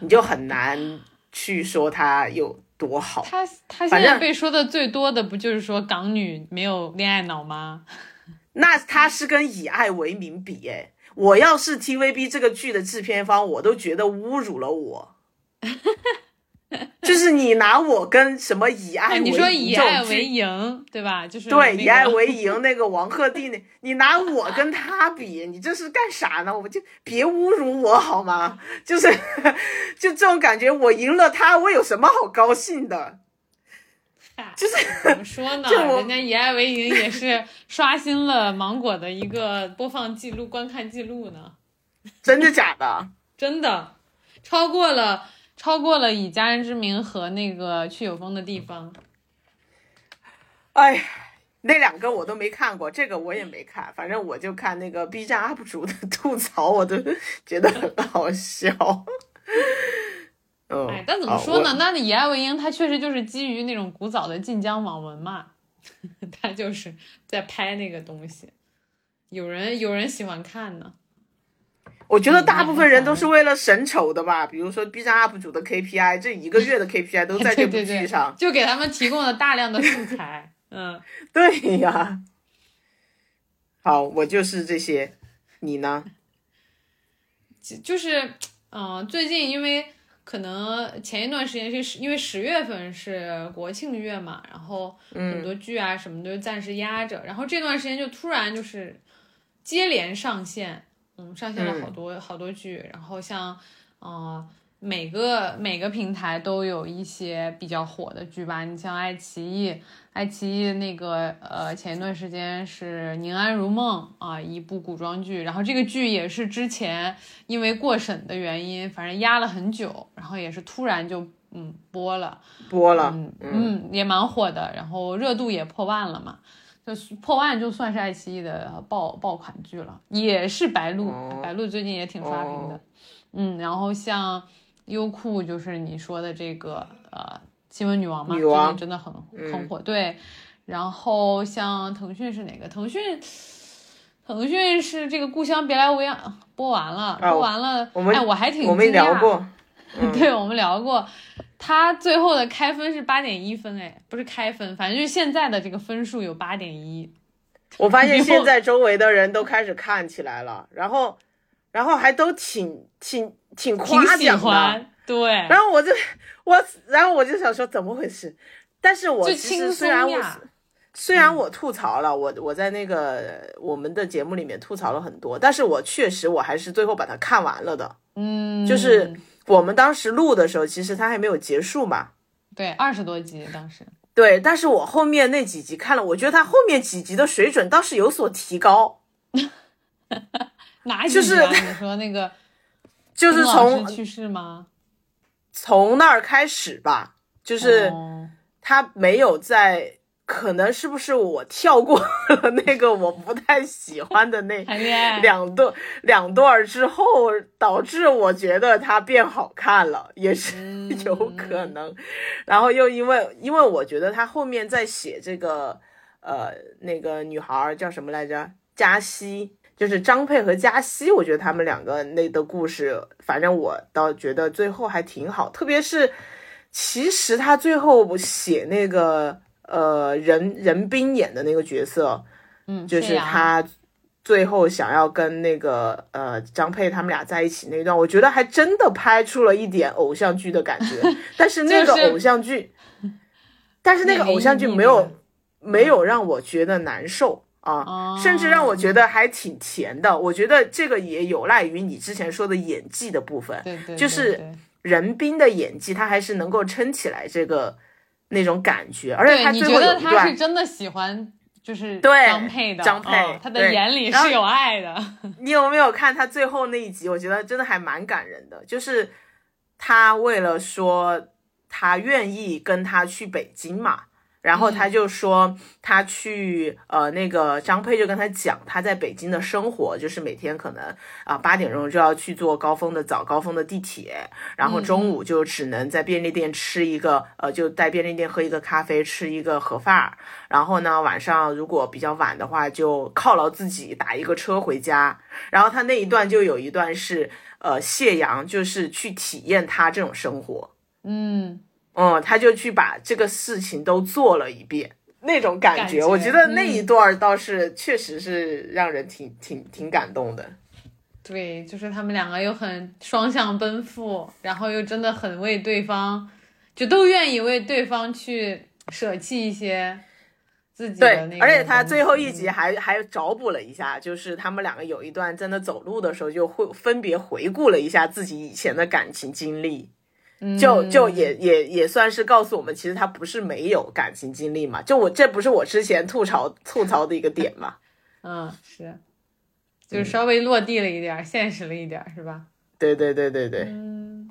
你就很难去说它有多好。他他现在被说的最多的不就是说港女没有恋爱脑吗？那他是跟以爱为名比，哎，我要是 TVB 这个剧的制片方，我都觉得侮辱了我。就是你拿我跟什么以爱你说以爱为营，对吧？就是对以爱为营那个王鹤棣那，你拿我跟他比，你这是干啥呢？我就别侮辱我好吗？就是就这种感觉，我赢了他，我有什么好高兴的？就是怎么说呢？人家以爱为营也是刷新了芒果的一个播放记录、观看记录呢。真的假的？真的，超过了。超过了以家人之名和那个去有风的地方。哎呀，那两个我都没看过，这个我也没看。反正我就看那个 B 站 UP 主的 吐槽，我都觉得很好笑。嗯，哎，但怎么说呢？那以爱为营，它确实就是基于那种古早的晋江网文嘛，他就是在拍那个东西，有人有人喜欢看呢。我觉得大部分人都是为了省丑的吧，比如说 B 站 UP 主的 KPI，这一个月的 KPI 都在这部剧上，就给他们提供了大量的素材。嗯，对呀。好，我就是这些，你呢？就就是，嗯，最近因为可能前一段时间是因为十月份是国庆月嘛，然后很多剧啊什么都暂时压着，然后这段时间就突然就是接连上线。嗯，上线了好多好多剧，然后像，呃，每个每个平台都有一些比较火的剧吧。你像爱奇艺，爱奇艺那个呃，前一段时间是《宁安如梦》啊，一部古装剧，然后这个剧也是之前因为过审的原因，反正压了很久，然后也是突然就嗯播了，播了，嗯嗯，也蛮火的，然后热度也破万了嘛。就破万就算是爱奇艺的爆爆款剧了，也是白鹿，白鹿最近也挺刷屏的，嗯，然后像优酷就是你说的这个呃新闻女王嘛，最近真的很很火，对，然后像腾讯是哪个？腾讯腾讯是这个故乡别来无恙播完了，播完了，哎，我还挺我们聊过，对我们聊过。他最后的开分是八点一分，哎，不是开分，反正就是现在的这个分数有八点一。我发现现在周围的人都开始看起来了，然后，然后还都挺挺挺夸奖的，对。然后我就我，然后我就想说怎么回事？但是我其实虽然我虽然我吐槽了，我我在那个我们的节目里面吐槽了很多，但是我确实我还是最后把它看完了的，嗯，就是。我们当时录的时候，其实它还没有结束嘛。对，二十多集当时。对，但是我后面那几集看了，我觉得它后面几集的水准倒是有所提高。哪几集？你说那个，就是从去世吗？从那儿开始吧，就是他没有在。可能是不是我跳过了那个我不太喜欢的那两段两段之后，导致我觉得它变好看了，也是有可能。然后又因为因为我觉得他后面在写这个呃那个女孩叫什么来着？加西，就是张佩和加西，我觉得他们两个那的故事，反正我倒觉得最后还挺好。特别是其实他最后写那个。呃，任任冰演的那个角色，嗯，就是他最后想要跟那个呃张佩他们俩在一起那段，我觉得还真的拍出了一点偶像剧的感觉。但是那个偶像剧，但是那个偶像剧没有没有让我觉得难受啊，甚至让我觉得还挺甜的。我觉得这个也有赖于你之前说的演技的部分，对对，就是任冰的演技，他还是能够撑起来这个。那种感觉，而且他最后有一段，他是真的喜欢，就是张佩的，张佩，他的眼里是有爱的。你有没有看他最后那一集？我觉得真的还蛮感人的，就是他为了说他愿意跟他去北京嘛。然后他就说，他去呃那个张佩就跟他讲他在北京的生活，就是每天可能啊八点钟就要去坐高峰的早高峰的地铁，然后中午就只能在便利店吃一个呃就在便利店喝一个咖啡，吃一个盒饭，然后呢晚上如果比较晚的话就犒劳自己打一个车回家。然后他那一段就有一段是呃谢阳就是去体验他这种生活，嗯。嗯，他就去把这个事情都做了一遍，那种感觉，我觉得那一段倒是确实是让人挺挺挺感动的。对，就是他们两个又很双向奔赴，然后又真的很为对方，就都愿意为对方去舍弃一些自己的那个。而且他最后一集还还找补了一下，就是他们两个有一段真的走路的时候，就会分别回顾了一下自己以前的感情经历。就就也也也算是告诉我们，其实他不是没有感情经历嘛。就我这不是我之前吐槽吐槽的一个点嘛。嗯，是，就是稍微落地了一点，现实了一点，是吧？对对对对对。嗯，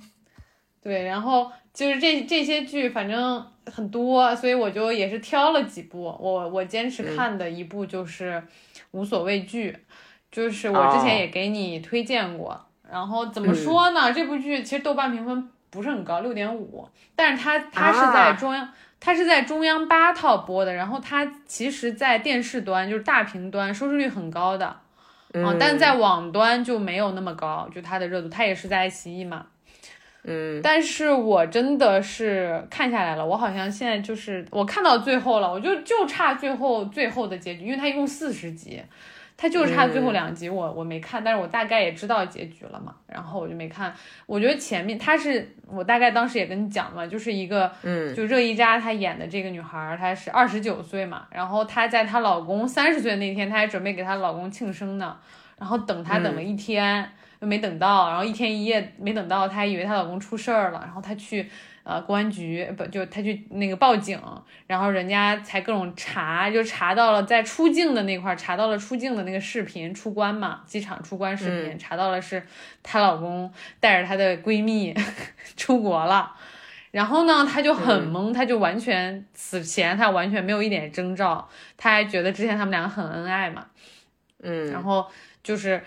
对，然后就是这这些剧，反正很多，所以我就也是挑了几部。我我坚持看的一部就是《无所畏惧》，就是我之前也给你推荐过。然后怎么说呢？这部剧其实豆瓣评分。不是很高，六点五，但是它它是在中央，它是在中央八套播的，然后它其实，在电视端就是大屏端收视率很高的，嗯，但在网端就没有那么高，就它的热度，它也是在爱奇艺嘛，嗯，但是我真的是看下来了，我好像现在就是我看到最后了，我就就差最后最后的结局，因为它一共四十集。它就差最后两集，我我没看，但是我大概也知道结局了嘛，然后我就没看。我觉得前面他是我大概当时也跟你讲嘛，就是一个，嗯，就热依扎她演的这个女孩，她是二十九岁嘛，然后她在她老公三十岁那天，她还准备给她老公庆生呢，然后等她等了一天又没等到，然后一天一夜没等到，她还以为她老公出事儿了，然后她去。呃，公安局不就他去那个报警，然后人家才各种查，就查到了在出境的那块查到了出境的那个视频，出关嘛，机场出关视频查到了是她老公带着她的闺蜜 出国了，然后呢，她就很懵，她就完全此前她完全没有一点征兆，她还觉得之前他们两个很恩爱嘛，嗯，然后就是。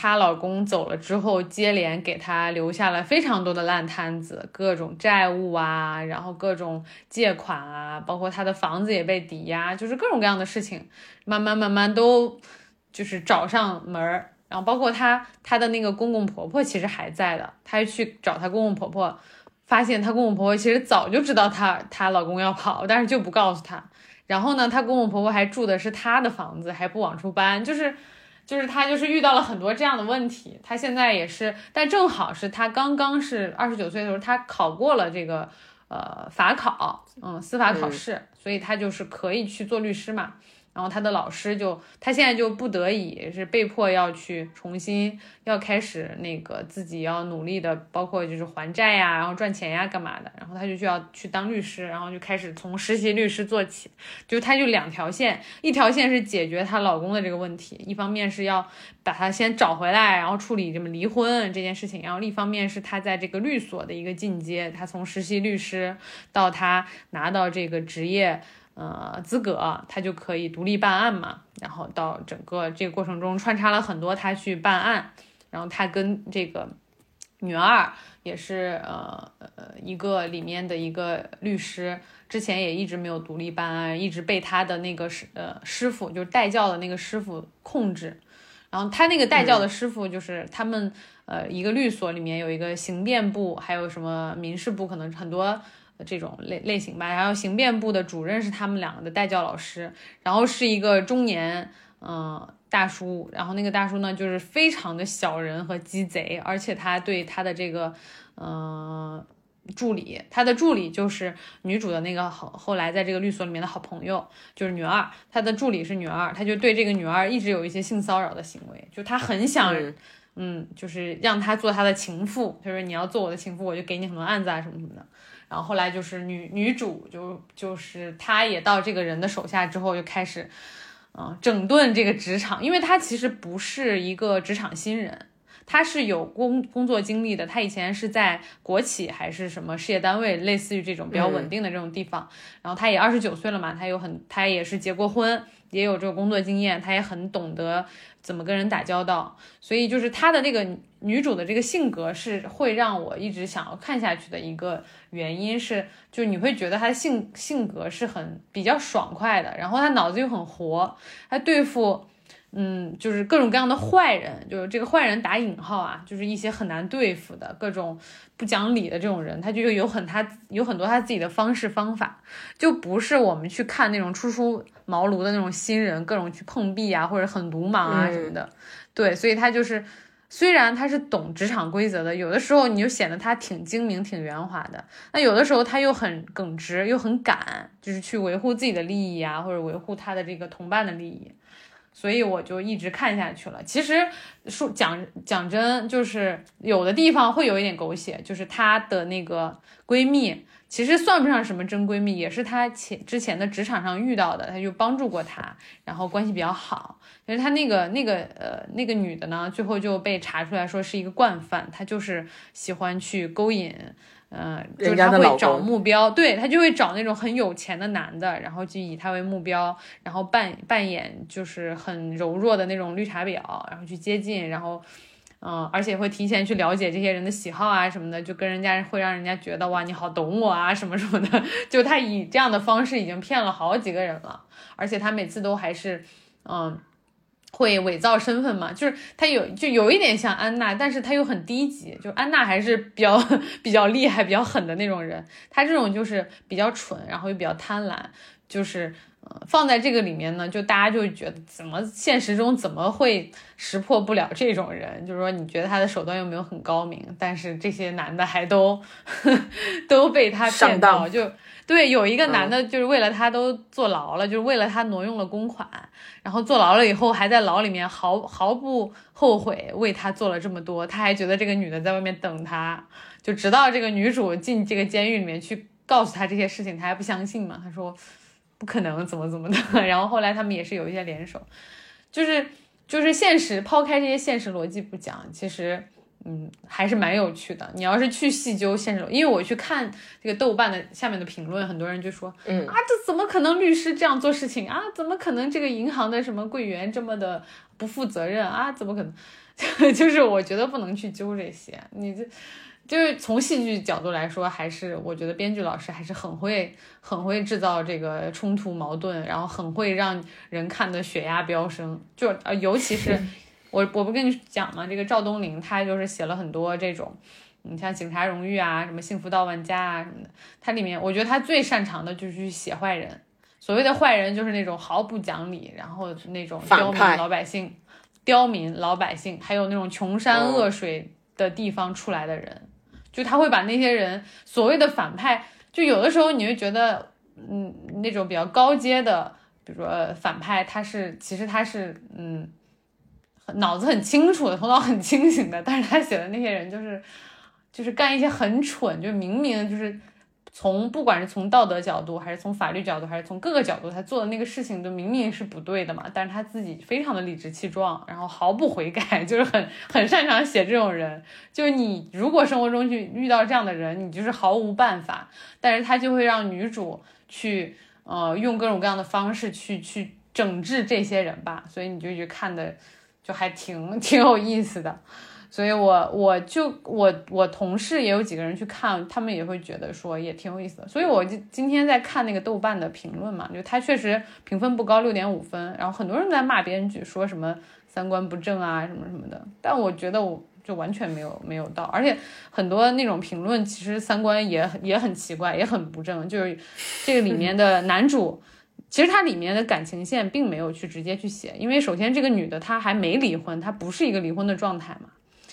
她老公走了之后，接连给她留下了非常多的烂摊子，各种债务啊，然后各种借款啊，包括她的房子也被抵押，就是各种各样的事情，慢慢慢慢都就是找上门儿。然后包括她她的那个公公婆婆其实还在的，她去找她公公婆婆，发现她公公婆婆其实早就知道她她老公要跑，但是就不告诉她。然后呢，她公公婆婆还住的是她的房子，还不往出搬，就是。就是他，就是遇到了很多这样的问题。他现在也是，但正好是他刚刚是二十九岁的时候，他考过了这个呃法考，嗯，司法考试，所以他就是可以去做律师嘛。然后他的老师就，他现在就不得已是被迫要去重新要开始那个自己要努力的，包括就是还债呀，然后赚钱呀，干嘛的。然后他就需要去当律师，然后就开始从实习律师做起。就他就两条线，一条线是解决她老公的这个问题，一方面是要把他先找回来，然后处理这么离婚这件事情。然后另一方面是他在这个律所的一个进阶，他从实习律师到他拿到这个职业。呃，资格他就可以独立办案嘛，然后到整个这个过程中穿插了很多他去办案，然后他跟这个女二也是呃呃一个里面的一个律师，之前也一直没有独立办案，一直被他的那个师呃师傅就是代教的那个师傅控制，然后他那个代教的师傅就是他们呃一个律所里面有一个刑辩部，还有什么民事部，可能很多。这种类类型吧，然后刑辩部的主任是他们两个的代教老师，然后是一个中年嗯大叔，然后那个大叔呢就是非常的小人和鸡贼，而且他对他的这个嗯助理，他的助理就是女主的那个好后来在这个律所里面的好朋友，就是女二，他的助理是女二，他就对这个女二一直有一些性骚扰的行为，就他很想嗯。就是让他做他的情妇，他说你要做我的情妇，我就给你很多案子啊什么什么的。然后后来就是女女主就就是她也到这个人的手下之后，就开始，嗯，整顿这个职场，因为她其实不是一个职场新人，她是有工工作经历的，她以前是在国企还是什么事业单位，类似于这种比较稳定的这种地方。然后她也二十九岁了嘛，她有很她也是结过婚，也有这个工作经验，她也很懂得。怎么跟人打交道？所以就是她的那个女主的这个性格是会让我一直想要看下去的一个原因是，就你会觉得她的性性格是很比较爽快的，然后她脑子又很活，她对付。嗯，就是各种各样的坏人，就是这个坏人打引号啊，就是一些很难对付的各种不讲理的这种人，她就有很她有很多她自己的方式方法，就不是我们去看那种初出茅庐的那种新人，各种去碰壁啊，或者很鲁莽啊什么的。对，所以她就是虽然他是懂职场规则的，有的时候你就显得他挺精明、挺圆滑的。那有的时候他又很耿直，又很敢，就是去维护自己的利益啊，或者维护他的这个同伴的利益。所以我就一直看下去了。其实说讲讲真，就是有的地方会有一点狗血，就是她的那个闺蜜，其实算不上什么真闺蜜，也是她前之前的职场上遇到的，她就帮助过她，然后关系比较好。但是她那个那个呃那个女的呢，最后就被查出来说是一个惯犯，她就是喜欢去勾引。嗯，就是她会找目标，对她就会找那种很有钱的男的，然后就以他为目标，然后扮扮演就是很柔弱的那种绿茶婊，然后去接近，然后，嗯，而且会提前去了解这些人的喜好啊什么的，就跟人家会让人家觉得哇你好懂我啊什么什么的，就他以这样的方式已经骗了好几个人了，而且他每次都还是，嗯。会伪造身份嘛？就是他有就有一点像安娜，但是他又很低级。就安娜还是比较 比较厉害、比较狠的那种人，他这种就是比较蠢，然后又比较贪婪。就是呃，放在这个里面呢，就大家就觉得怎么现实中怎么会识破不了这种人？就是说你觉得他的手段又没有很高明，但是这些男的还都 都被他骗到就。对，有一个男的，就是为了他都坐牢了，就是为了他挪用了公款，然后坐牢了以后，还在牢里面毫毫不后悔为他做了这么多，他还觉得这个女的在外面等他，就直到这个女主进这个监狱里面去告诉他这些事情，他还不相信嘛，他说不可能，怎么怎么的，然后后来他们也是有一些联手，就是就是现实抛开这些现实逻辑不讲，其实。嗯，还是蛮有趣的。你要是去细究现实，因为我去看这个豆瓣的下面的评论，很多人就说，嗯啊，这怎么可能律师这样做事情啊？怎么可能这个银行的什么柜员这么的不负责任啊？怎么可能？就是我觉得不能去揪这些。你这就是从戏剧角度来说，还是我觉得编剧老师还是很会很会制造这个冲突矛盾，然后很会让人看的血压飙升。就呃，尤其是。我我不跟你讲吗？这个赵东林他就是写了很多这种，你像《警察荣誉》啊，什么《幸福到万家》啊什么的。他里面我觉得他最擅长的就是去写坏人。所谓的坏人就是那种毫不讲理，然后那种刁民老百姓、刁民老百姓，还有那种穷山恶水的地方出来的人，就他会把那些人所谓的反派，就有的时候你会觉得，嗯，那种比较高阶的，比如说反派，他是其实他是嗯。脑子很清楚的，头脑很清醒的，但是他写的那些人就是，就是干一些很蠢，就明明就是从不管是从道德角度，还是从法律角度，还是从各个角度，他做的那个事情都明明是不对的嘛，但是他自己非常的理直气壮，然后毫不悔改，就是很很擅长写这种人。就是你如果生活中去遇到这样的人，你就是毫无办法，但是他就会让女主去呃用各种各样的方式去去整治这些人吧，所以你就去看的。就还挺 挺有意思的，所以我我就我我同事也有几个人去看，他们也会觉得说也挺有意思的。所以我就今天在看那个豆瓣的评论嘛，就他确实评分不高，六点五分。然后很多人在骂编剧，说什么三观不正啊，什么什么的。但我觉得我就完全没有没有到，而且很多那种评论其实三观也也很奇怪，也很不正。就是这个里面的 男主。其实他里面的感情线并没有去直接去写，因为首先这个女的她还没离婚，她不是一个离婚的状态嘛。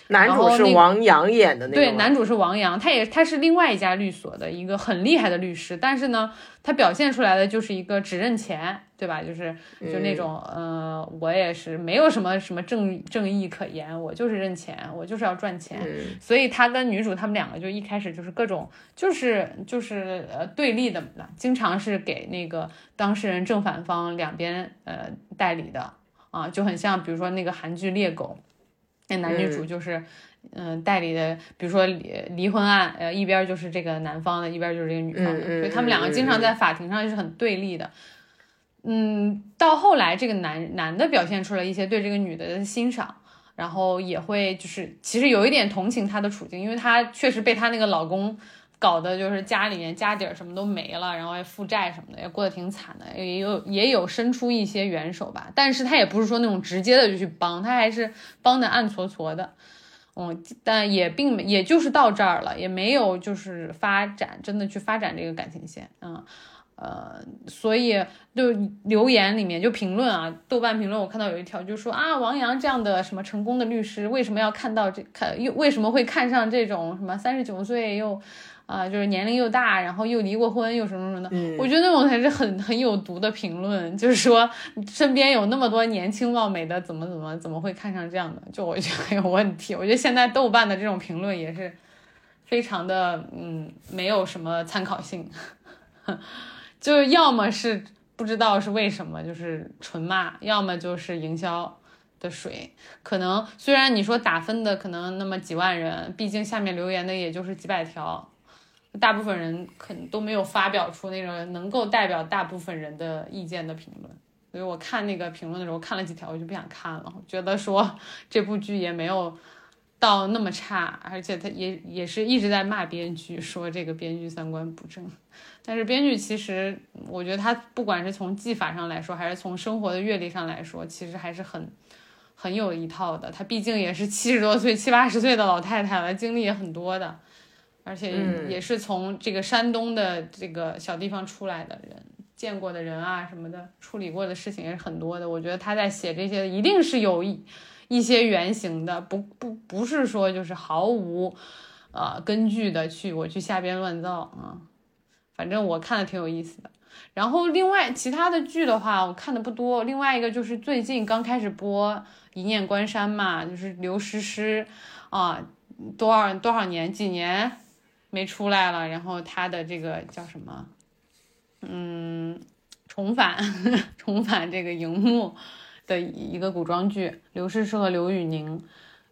男主是王阳演的那个。对，男主是王阳，他也他是另外一家律所的一个很厉害的律师，但是呢，他表现出来的就是一个只认钱，对吧？就是就那种，呃，我也是没有什么什么正正义可言，我就是认钱，我就是要赚钱。所以他跟女主他们两个就一开始就是各种就是就是呃对立的，经常是给那个当事人正反方两边呃代理的啊，就很像比如说那个韩剧《猎狗》。那男女主就是，嗯，代理的，比如说离离婚案，呃，一边就是这个男方的，一边就是这个女方的，所以他们两个经常在法庭上是很对立的。嗯，到后来这个男男的表现出了一些对这个女的欣赏，然后也会就是其实有一点同情她的处境，因为她确实被她那个老公。搞得就是家里面家底儿什么都没了，然后还负债什么的，也过得挺惨的，也有也有伸出一些援手吧，但是他也不是说那种直接的就去帮，他还是帮的暗搓搓的，嗯，但也并没也就是到这儿了，也没有就是发展真的去发展这个感情线，嗯呃，所以就留言里面就评论啊，豆瓣评论我看到有一条就说啊，王阳这样的什么成功的律师为什么要看到这看又为什么会看上这种什么三十九岁又。啊，就是年龄又大，然后又离过婚，又什么什么的，我觉得那种才是很很有毒的评论。就是说，身边有那么多年轻貌美的，怎么怎么怎么会看上这样的？就我觉得很有问题。我觉得现在豆瓣的这种评论也是非常的，嗯，没有什么参考性，就要么是不知道是为什么，就是纯骂；要么就是营销的水。可能虽然你说打分的可能那么几万人，毕竟下面留言的也就是几百条。大部分人可能都没有发表出那种能够代表大部分人的意见的评论，所以我看那个评论的时候看了几条，我就不想看了。觉得说这部剧也没有到那么差，而且他也也是一直在骂编剧，说这个编剧三观不正。但是编剧其实，我觉得他不管是从技法上来说，还是从生活的阅历上来说，其实还是很很有一套的。他毕竟也是七十多岁、七八十岁的老太太了，经历也很多的。而且也是从这个山东的这个小地方出来的人，见过的人啊什么的，处理过的事情也是很多的。我觉得他在写这些，一定是有一一些原型的，不不不是说就是毫无呃根据的去我去瞎编乱造啊。反正我看的挺有意思的。然后另外其他的剧的话，我看的不多。另外一个就是最近刚开始播《一念关山》嘛，就是刘诗诗啊，多少多少年几年。没出来了，然后他的这个叫什么？嗯，重返 重返这个荧幕的一个古装剧，刘诗诗和刘宇宁，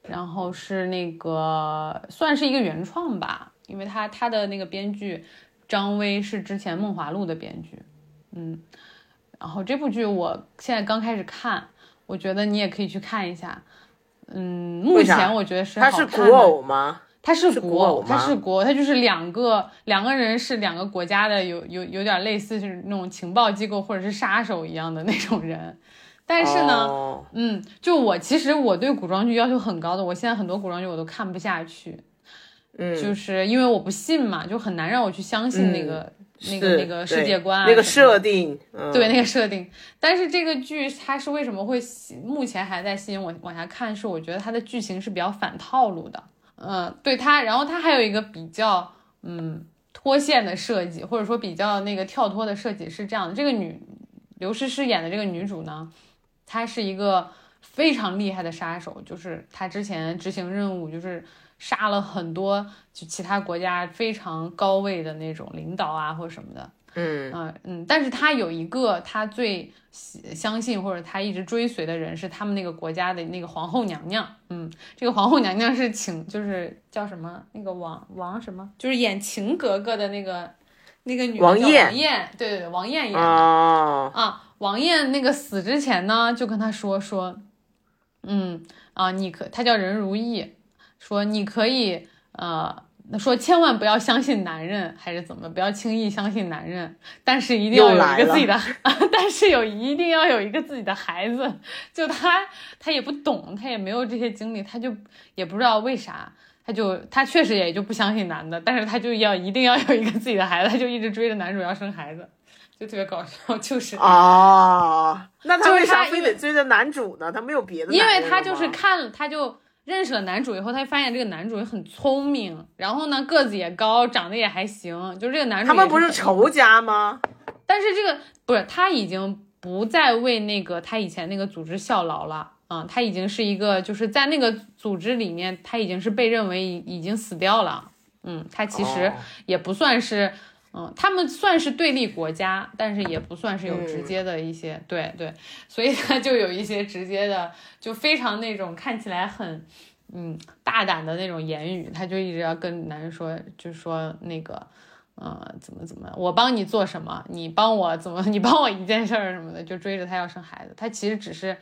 然后是那个算是一个原创吧，因为他他的那个编剧张威是之前《梦华录》的编剧，嗯，然后这部剧我现在刚开始看，我觉得你也可以去看一下，嗯，目前我觉得是他是古偶吗？他是国，他是国，他就是两个两个人是两个国家的，有有有点类似是那种情报机构或者是杀手一样的那种人，但是呢，嗯，就我其实我对古装剧要求很高的，我现在很多古装剧我都看不下去，嗯，就是因为我不信嘛，就很难让我去相信那个那个那个世界观啊，那个设定，对那个设定，但是这个剧它是为什么会目前还在吸引我往下看，是我觉得它的剧情是比较反套路的。嗯，对它，然后它还有一个比较嗯脱线的设计，或者说比较那个跳脱的设计是这样的：这个女刘诗诗演的这个女主呢，她是一个非常厉害的杀手，就是她之前执行任务就是杀了很多就其他国家非常高位的那种领导啊或者什么的。嗯嗯，但是他有一个他最相信或者他一直追随的人是他们那个国家的那个皇后娘娘。嗯，这个皇后娘娘是请，就是叫什么那个王王什么，就是演晴格格的那个那个女王艳。王艳，对对对，王艳演的啊。王艳那个死之前呢，就跟他说说，嗯啊，你可他叫任如意，说你可以呃。那说千万不要相信男人，还是怎么？不要轻易相信男人，但是一定要有一个自己的，但是有一定要有一个自己的孩子。就他，他也不懂，他也没有这些经历，他就也不知道为啥，他就他确实也就不相信男的，但是他就要一定要有一个自己的孩子，他就一直追着男主要生孩子，就特别搞笑，就是啊，那他为啥非得追着男主呢？他没有别的，因为他就是看他就。认识了男主以后，他发现这个男主也很聪明，然后呢个子也高，长得也还行。就是这个男主他们不是仇家吗？但是这个不是他已经不再为那个他以前那个组织效劳了嗯，他已经是一个就是在那个组织里面，他已经是被认为已经死掉了。嗯，他其实也不算是。嗯，他们算是对立国家，但是也不算是有直接的一些，对对，所以他就有一些直接的，就非常那种看起来很，嗯，大胆的那种言语，他就一直要跟男人说，就说那个，呃，怎么怎么，我帮你做什么，你帮我怎么，你帮我一件事儿什么的，就追着他要生孩子，他其实只是，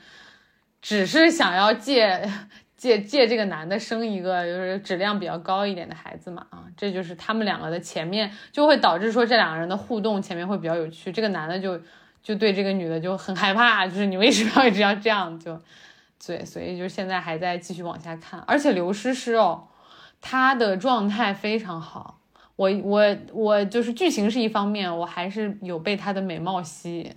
只是想要借。借借这个男的生一个就是质量比较高一点的孩子嘛啊，这就是他们两个的前面就会导致说这两个人的互动前面会比较有趣。这个男的就就对这个女的就很害怕，就是你为什么要一直要这样？就对，所以就现在还在继续往下看。而且刘诗诗哦，她的状态非常好。我我我就是剧情是一方面，我还是有被她的美貌吸引。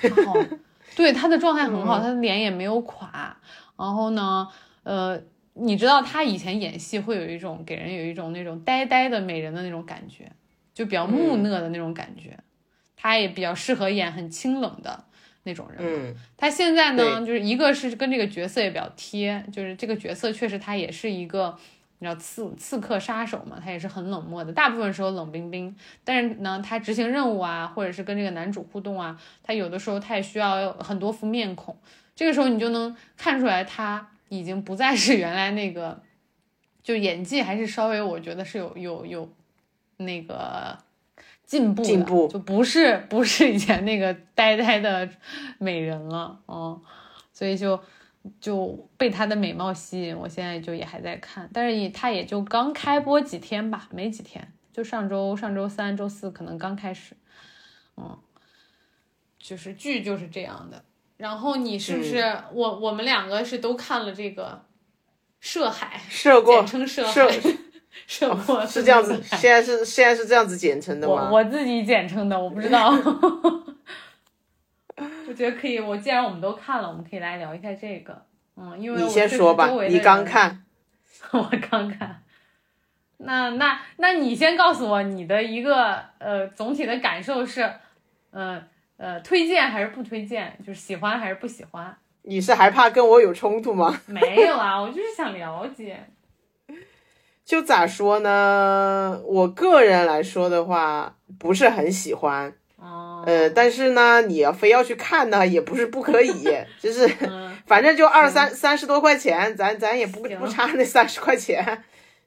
然后，对她的状态很好，她的脸也没有垮。然后呢，呃，你知道他以前演戏会有一种给人有一种那种呆呆的美人的那种感觉，就比较木讷的那种感觉。他也比较适合演很清冷的那种人。嗯，他现在呢，就是一个是跟这个角色也比较贴，就是这个角色确实他也是一个。你知道刺刺客杀手嘛？他也是很冷漠的，大部分时候冷冰冰。但是呢，他执行任务啊，或者是跟这个男主互动啊，他有的时候他也需要很多副面孔。这个时候你就能看出来，他已经不再是原来那个，就演技还是稍微我觉得是有有有那个进步的，就不是不是以前那个呆呆的美人了嗯，所以就。就被她的美貌吸引，我现在就也还在看，但是也她也就刚开播几天吧，没几天，就上周上周三、周四可能刚开始，嗯，就是剧就是这样的。然后你是不是我我们两个是都看了这个涉海，涉过，简称涉涉涉过是这样子，现在是现在是这样子简称的吗？我我自己简称的，我不知道。我觉得可以，我既然我们都看了，我们可以来聊一下这个。嗯，因为你先说吧，你刚看，我刚看。那那那你先告诉我你的一个呃总体的感受是，呃呃推荐还是不推荐？就是喜欢还是不喜欢？你是害怕跟我有冲突吗？没有啊，我就是想了解。就咋说呢？我个人来说的话，不是很喜欢。呃，但是呢，你要非要去看呢，也不是不可以，就是 反正就二三三十多块钱，咱咱也不不差那三十块钱，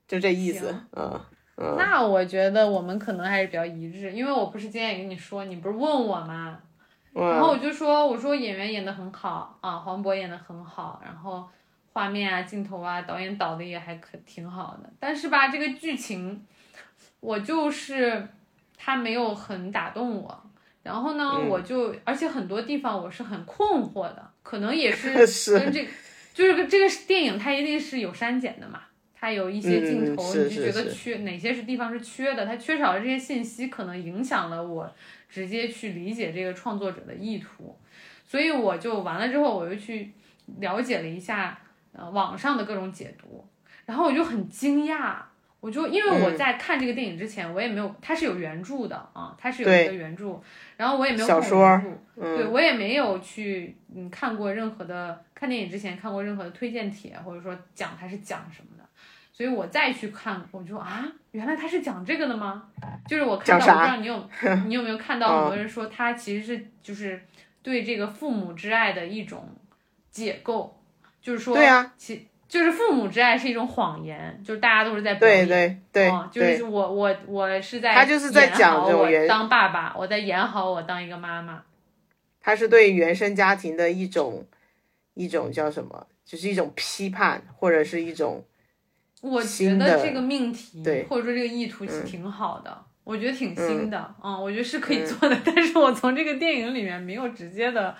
就这意思，嗯嗯。那我觉得我们可能还是比较一致，因为我不是今天也跟你说，你不是问我吗？然后我就说，我说演员演的很好啊，黄渤演的很好，然后画面啊、镜头啊、导演导的也还可挺好的，但是吧，这个剧情我就是他没有很打动我。然后呢，我就而且很多地方我是很困惑的，可能也是 跟这，就是这个电影它一定是有删减的嘛，它有一些镜头你就觉得缺哪些是地方是缺的，它缺少了这些信息，可能影响了我直接去理解这个创作者的意图，所以我就完了之后我又去了解了一下呃网上的各种解读，然后我就很惊讶。我就因为我在看这个电影之前，我也没有，它是有原著的啊，它是有一个原著，然后我也没有看过原著，对我也没有去嗯看过任何的看电影之前看过任何的推荐帖，或者说讲它是讲什么的，所以我再去看，我就啊，原来他是讲这个的吗？就是我看到，我不知道你有 你有没有看到很多人说他其实是就是对这个父母之爱的一种解构，就是说对呀，其。就是父母之爱是一种谎言，就是大家都是在对对对，就是我我我是在他就是在讲我当爸爸，我在演好我当一个妈妈。他是对原生家庭的一种一种叫什么？就是一种批判，或者是一种我觉得这个命题，对，或者说这个意图挺好的，我觉得挺新的，嗯，我觉得是可以做的，但是我从这个电影里面没有直接的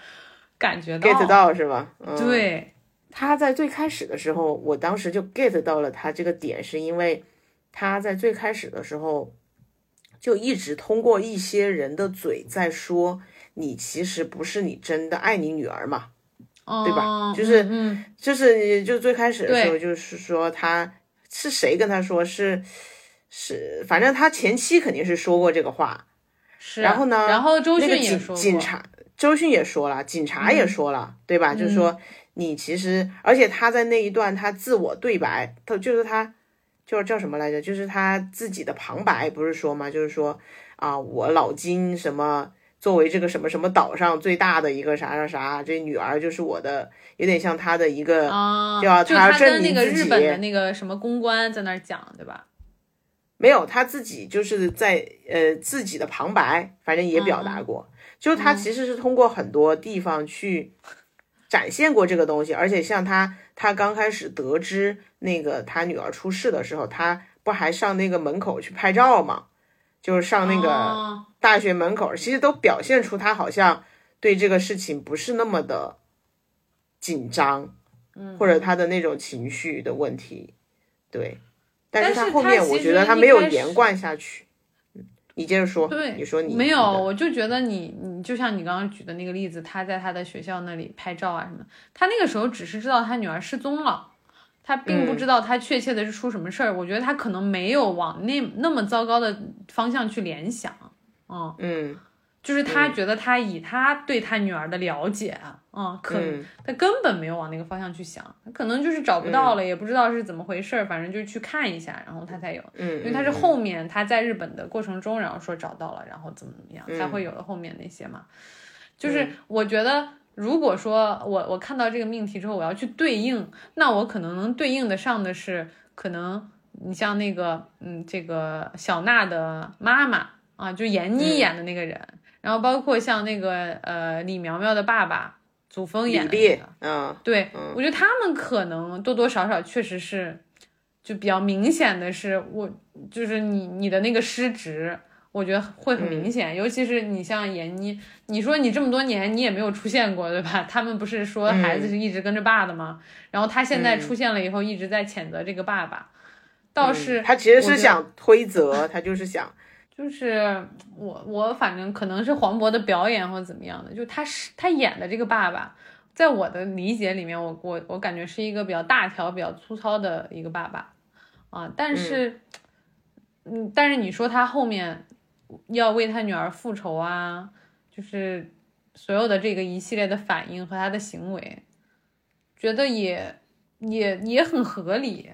感觉到 get 到是吧？对。他在最开始的时候，我当时就 get 到了他这个点，是因为他在最开始的时候就一直通过一些人的嘴在说，你其实不是你真的爱你女儿嘛，对吧？就是，就是，就最开始的时候，就是说他是谁跟他说是是，反正他前妻肯定是说过这个话，是。然后呢，然后周迅也说警察周迅也说了，警察也说了，对吧？就是说。你其实，而且他在那一段他自我对白，他就是他，叫叫什么来着？就是他自己的旁白，不是说吗？就是说啊，我老金什么作为这个什么什么岛上最大的一个啥啥啥，这女儿就是我的，有点像他的一个啊，叫他证明自己。日本的那个什么公关在那儿讲，对吧？没有，他自己就是在呃自己的旁白，反正也表达过，就他其实是通过很多地方去。展现过这个东西，而且像他，他刚开始得知那个他女儿出事的时候，他不还上那个门口去拍照吗？就是上那个大学门口，其实都表现出他好像对这个事情不是那么的紧张，嗯或者他的那种情绪的问题。对，但是他后面我觉得他没有连贯下去。嗯，你接着说。对，你说你没有，我就觉得你你就像你刚刚举的那个例子，他在他的学校那里拍照啊什么，他那个时候只是知道他女儿失踪了。他并不知道他确切的是出什么事儿，我觉得他可能没有往那那么糟糕的方向去联想，嗯嗯，就是他觉得他以他对他女儿的了解，嗯，可他根本没有往那个方向去想，他可能就是找不到了，也不知道是怎么回事儿，反正就去看一下，然后他才有，嗯，因为他是后面他在日本的过程中，然后说找到了，然后怎么怎么样，才会有了后面那些嘛，就是我觉得。如果说我我看到这个命题之后，我要去对应，那我可能能对应的上的是，可能你像那个，嗯，这个小娜的妈妈啊，就闫妮演的那个人，然后包括像那个呃李苗苗的爸爸祖峰演的那个，嗯，对我觉得他们可能多多少少确实是，就比较明显的是，我就是你你的那个失职。我觉得会很明显，尤其是你像闫妮，你说你这么多年你也没有出现过，对吧？他们不是说孩子是一直跟着爸的吗？然后他现在出现了以后，一直在谴责这个爸爸，倒是他其实是想推责，他就是想，就是我我反正可能是黄渤的表演或者怎么样的，就他是他演的这个爸爸，在我的理解里面，我我我感觉是一个比较大条、比较粗糙的一个爸爸啊，但是，嗯，但是你说他后面。要为他女儿复仇啊，就是所有的这个一系列的反应和他的行为，觉得也也也很合理。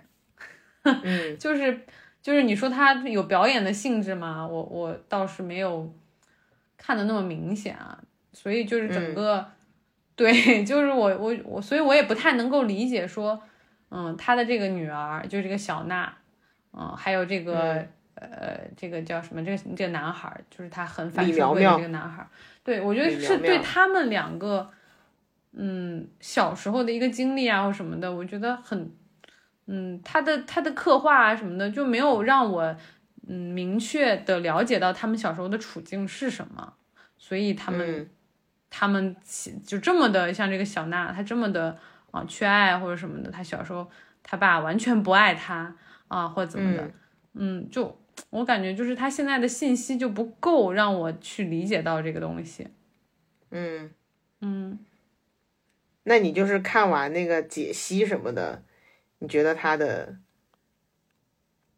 嗯，就是就是你说他有表演的性质吗？我我倒是没有看的那么明显啊。所以就是整个对，就是我我我，所以我也不太能够理解说，嗯，他的这个女儿就是这个小娜，嗯，还有这个。呃，这个叫什么？这个这个男孩就是他很反社会的这个男孩对我觉得是对他们两个，嗯，小时候的一个经历啊或什么的，我觉得很，嗯，他的他的刻画啊什么的就没有让我，嗯，明确的了解到他们小时候的处境是什么，所以他们他们就这么的像这个小娜，她这么的啊缺爱或者什么的，她小时候他爸完全不爱她啊或者怎么的，嗯，就。我感觉就是他现在的信息就不够让我去理解到这个东西。嗯嗯，那你就是看完那个解析什么的，你觉得他的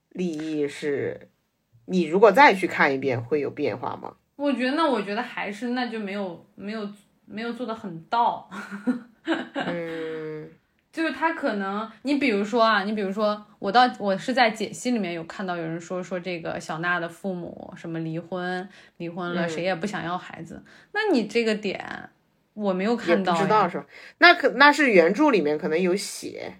利益是？你如果再去看一遍，会有变化吗？我觉得，那我觉得还是那就没有没有没有做的很到。嗯。就是他可能，你比如说啊，你比如说，我到我是在解析里面有看到有人说说这个小娜的父母什么离婚，离婚了，谁也不想要孩子。那你这个点我没有看到，知道是吧？那可那是原著里面可能有写，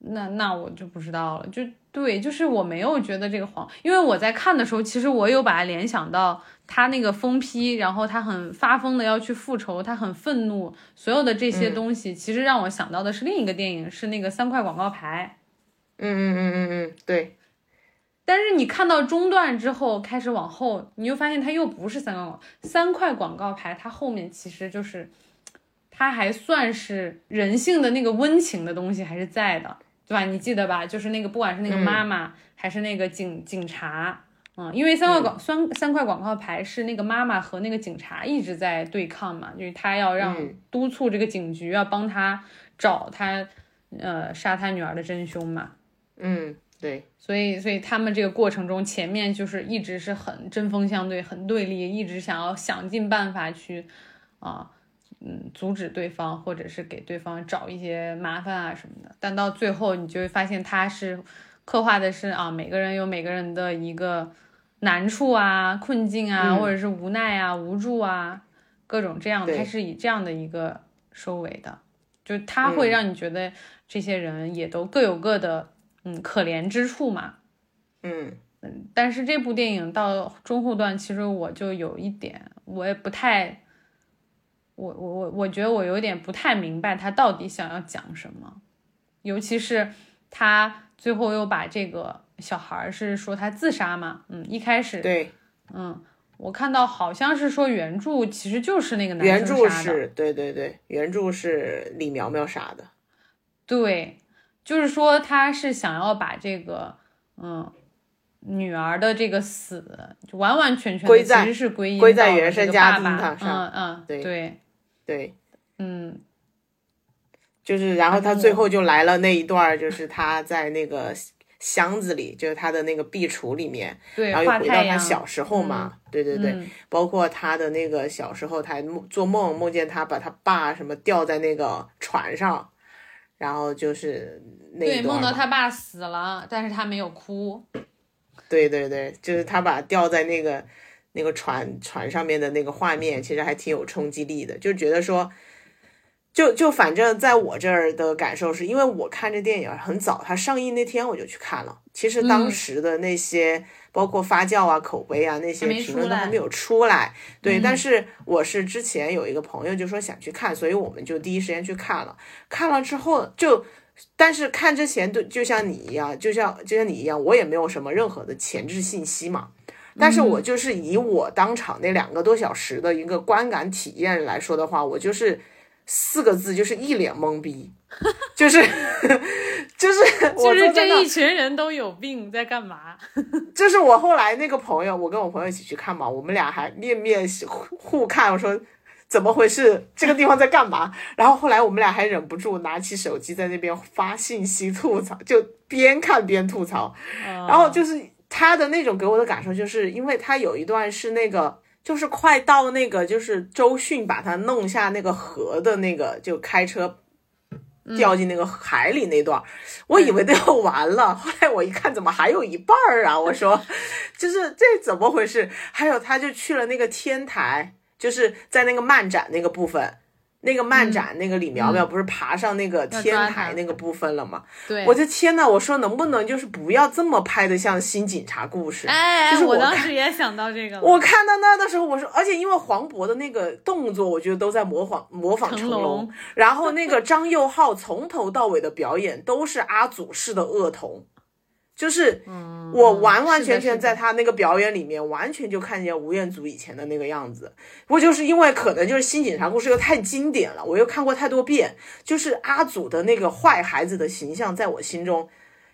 那那我就不知道了。就对，就是我没有觉得这个黄，因为我在看的时候，其实我有把它联想到。他那个疯批，然后他很发疯的要去复仇，他很愤怒，所有的这些东西，其实让我想到的是另一个电影，是那个三块广告牌。嗯嗯嗯嗯嗯，对。但是你看到中段之后，开始往后，你又发现它又不是三块广三块广告牌，它后面其实就是，它还算是人性的那个温情的东西还是在的，对吧？你记得吧？就是那个不管是那个妈妈还是那个警警察。嗯，因为三块广三三块广告牌是那个妈妈和那个警察一直在对抗嘛，就是他要让督促这个警局要帮他找他，呃，杀他女儿的真凶嘛。嗯，对，所以所以他们这个过程中，前面就是一直是很针锋相对，很对立，一直想要想尽办法去啊，嗯，阻止对方，或者是给对方找一些麻烦啊什么的。但到最后，你就会发现他是刻画的是啊，每个人有每个人的一个。难处啊，困境啊，或者是无奈啊、无助啊，各种这样，他是以这样的一个收尾的，就他会让你觉得这些人也都各有各的嗯可怜之处嘛，嗯嗯，但是这部电影到中后段，其实我就有一点，我也不太，我我我我觉得我有点不太明白他到底想要讲什么，尤其是他最后又把这个。小孩是说他自杀嘛？嗯，一开始对，嗯，我看到好像是说原著其实就是那个男生杀的，是，对对对，原著是李苗苗杀的，对，就是说他是想要把这个嗯，女儿的这个死，就完完全全归其实是归因归在原生家这个爸爸庭上嗯嗯，对对，对，嗯。就是然后他嗯最后就来了那一段儿，就是他在那个箱子里，就是他的那个壁橱里面，对，然后又回到他小时候嘛，对对对，嗯。包括他的那个小时候，他还梦做梦梦见他把他爸什么吊在那个船上，然后就是那对，梦到他爸死了，但是他没有哭，对对对，就是他把吊在那个那个船船上面的那个画面，其实还挺有冲击力的，就觉得说，就就反正在我这儿的感受是，因为我看这电影很早，它上映那天我就去看了。其实当嗯时的那些、包括发酵啊、口碑啊那些评论都还没有出来，对。嗯但是我是之前有一个朋友就说想去看，所以我们就第一时间去看了。看了之后就。但是看之前就就像你一样，就像就像你一样，我也没有什么任何的前置信息嘛。但是我就是以我当场那两个多小时的一个观感体验来说的话，我就是四个字，就是一脸懵逼，就是就是我就是这一群人都有病，在干嘛？就是我后来那个朋友，我跟我朋友一起去看嘛，我们俩还面面互互看，我说怎么回事？这个地方在干嘛？然后后来我们俩还忍不住拿起手机在那边发信息吐槽，就边看边吐槽。然然后就是他的那种给我的感受，就是因为他有一段是那个。就是快到那个，就是周迅把他弄下那个河的那个，就开车掉进那个海里那段，我以为都要完了，后来我一看，怎么还有一半儿啊？我说，就是这怎么回事？还有他就去了那个天台，就是在那个漫展那个部分，那个漫展那个李苗苗不是爬上那个天台那个部分了吗？对，我的天呐，我说能不能就是不要这么拍的像新警察故事？哎，我当就是我当时也想到这个了，我看到那的时候，我说，而且因为黄渤的那个动作，我觉得都在模仿模仿成龙，然后那个张佑浩从头到尾的表演都是阿祖式的恶童，就是嗯我完完全全在他那个表演里面，完全就看见吴彦祖以前的那个样子。我就是因为可能就是新警察故事又太经典了，我又看过太多遍，就是阿祖的那个坏孩子的形象，在我心中。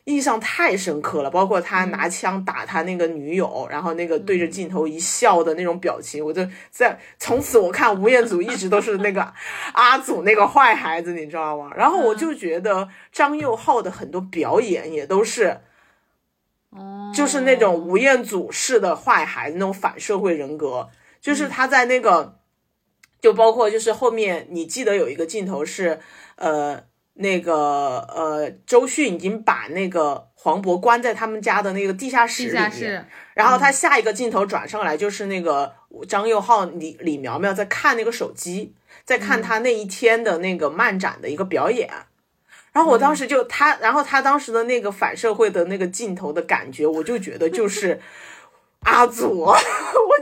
印象太深刻了，包括他嗯拿枪打他那个女友，然后那个对着镜头一笑的那种表情，我就在从此我看吴彦祖一直都是那个阿祖那个坏孩子，你知道吗？然后我就觉得张佑浩的很多表演也都是，哦就是那种吴彦祖式的坏孩子那种反社会人格，就是他在那个，就包括就是后面你记得有一个镜头是，呃，那个呃周迅已经把那个黄渤关在他们家的那个地下室里面，然后他下一个镜头转上来，就是那个张佑浩、李李苗苗在看那个手机，在看他那一天的那个漫展的一个表演。然后我当时就他，然后他当时的那个反社会的那个镜头的感觉，我就觉得就是阿祖，我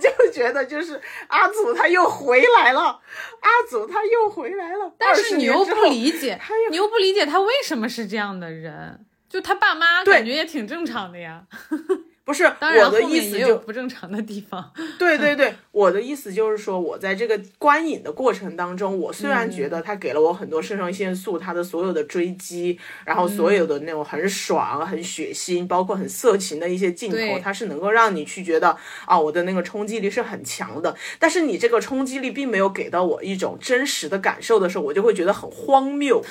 就觉得就是阿祖他又回来了，阿祖他又回来了。但是你又不理解又，你又不理解他为什么是这样的人，就他爸妈感觉也挺正常的呀。不是我的意思就不正常的地方。对对对，我的意思就是说，我在这个观影的过程当中，我虽然嗯觉得他给了我很多肾上腺素，他的所有的追击，然后所有的那种很爽、很血腥，包括很色情的一些镜头，它是能够让你去觉得啊，我的那个冲击力是很强的。但是你这个冲击力并没有给到我一种真实的感受的时候，我就会觉得很荒谬。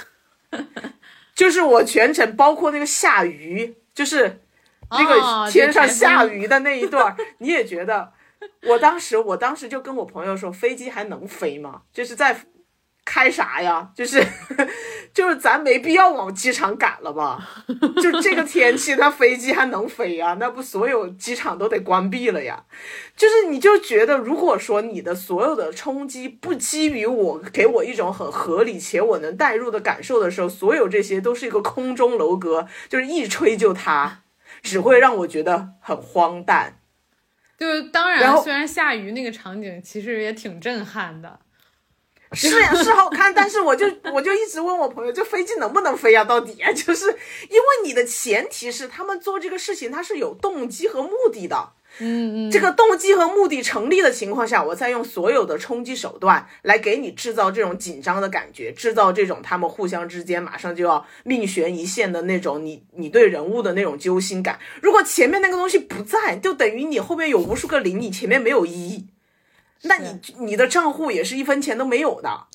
就是我全程包括那个下雨，就是那哦个天上下雨的那一段儿，你也觉得？我当时，我当时就跟我朋友说，飞机还能飞吗？就是在开啥呀？就是 就是咱没必要往机场赶了吧？就这个 天气，它飞机还能飞呀？那不所有机场都得关闭了呀？就是你就觉得，如果说你的所有的冲击不基于我给我一种很合理且我能代入的感受的时候，所有这些都是一个空中楼阁，就是一吹就塌，只会让我觉得很荒诞。就是当然虽然下雨那个场景其实也挺震撼的，是呀，是好看，但是我就我就一直问我朋友，这飞机能不能飞呀？到底啊，就是因为你的前提是他们做这个事情，他是有动机和目的的。嗯嗯，这个动机和目的成立的情况下，我再用所有的冲击手段来给你制造这种紧张的感觉，制造这种他们互相之间马上就要命悬一线的那种你你对人物的那种揪心感。如果前面那个东西不在，就等于你后面有无数个零，你前面没有一，那你你的账户也是一分钱都没有的。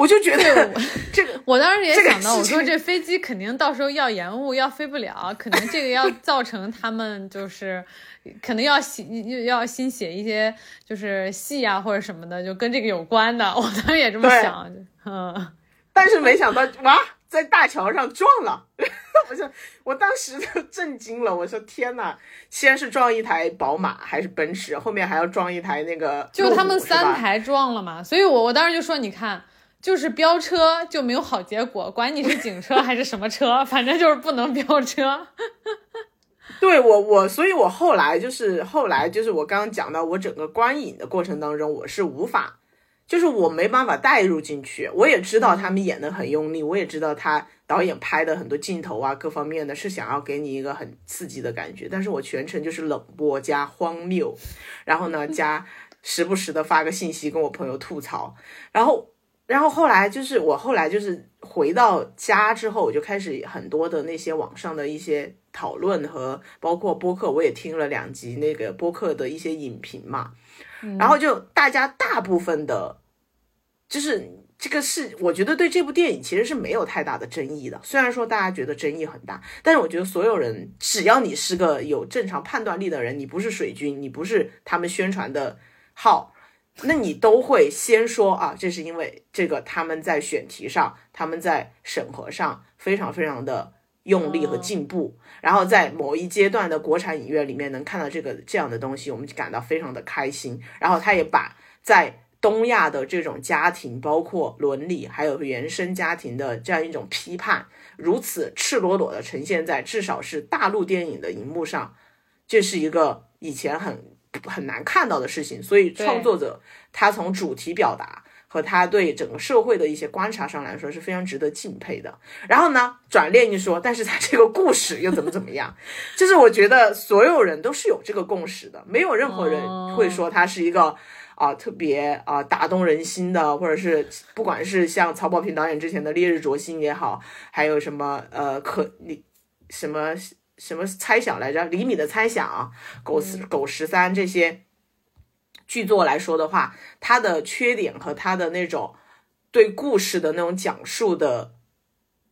我就觉得 这个，我当时也想到，我说这飞机肯定到时候要延误，要飞不了，可能这个要造成他们就是，可能要写要新写一些就是戏啊或者什么的，就跟这个有关的。我当时也这么想，嗯，但是没想到哇，在大桥上撞了，我就我当时就震惊了，我说天呐，先是撞一台宝马还是奔驰，后面还要撞一台那个就他们三台撞了嘛，所以我我当时就说，你看。就是飙车就没有好结果，管你是警车还是什么车，反正就是不能飙车。对我我，所以我后来就是后来就是我刚刚讲到，我整个观影的过程当中，我是无法，就是我没办法带入进去。我也知道他们演的很用力，我也知道他导演拍的很多镜头啊，各方面的是想要给你一个很刺激的感觉，但是我全程就是冷漠加荒谬，然后呢 加时不时的发个信息跟我朋友吐槽，然后。然后后来就是我后来就是回到家之后，我就开始很多的那些网上的一些讨论和包括播客，我也听了两集那个播客的一些影评嘛，然后就大家大部分的，就是这个是我觉得对这部电影其实是没有太大的争议的，虽然说大家觉得争议很大，但是我觉得所有人只要你是个有正常判断力的人，你不是水军，你不是他们宣传的号。那你都会先说啊，这是因为这个他们在选题上，他们在审核上非常非常的用力和进步，然后在某一阶段的国产影院里面能看到这个这样的东西，我们就感到非常的开心。然后他也把在东亚的这种家庭，包括伦理还有原生家庭的这样一种批判，如此赤裸裸的呈现在至少是大陆电影的荧幕上，这是一个以前很。很难看到的事情，所以创作者他从主题表达和他对整个社会的一些观察上来说是非常值得敬佩的。然后呢，转念一说，但是他这个故事又怎么怎么样？就是我觉得所有人都是有这个共识的，没有任何人会说他是一个啊、特别啊、打动人心的，或者是不管是像曹保平导演之前的《烈日灼心》也好，还有什么呃可你什么。什么猜想来着？厘米的猜想、狗十狗十三这些剧作来说的话，它的缺点和它的那种对故事的那种讲述的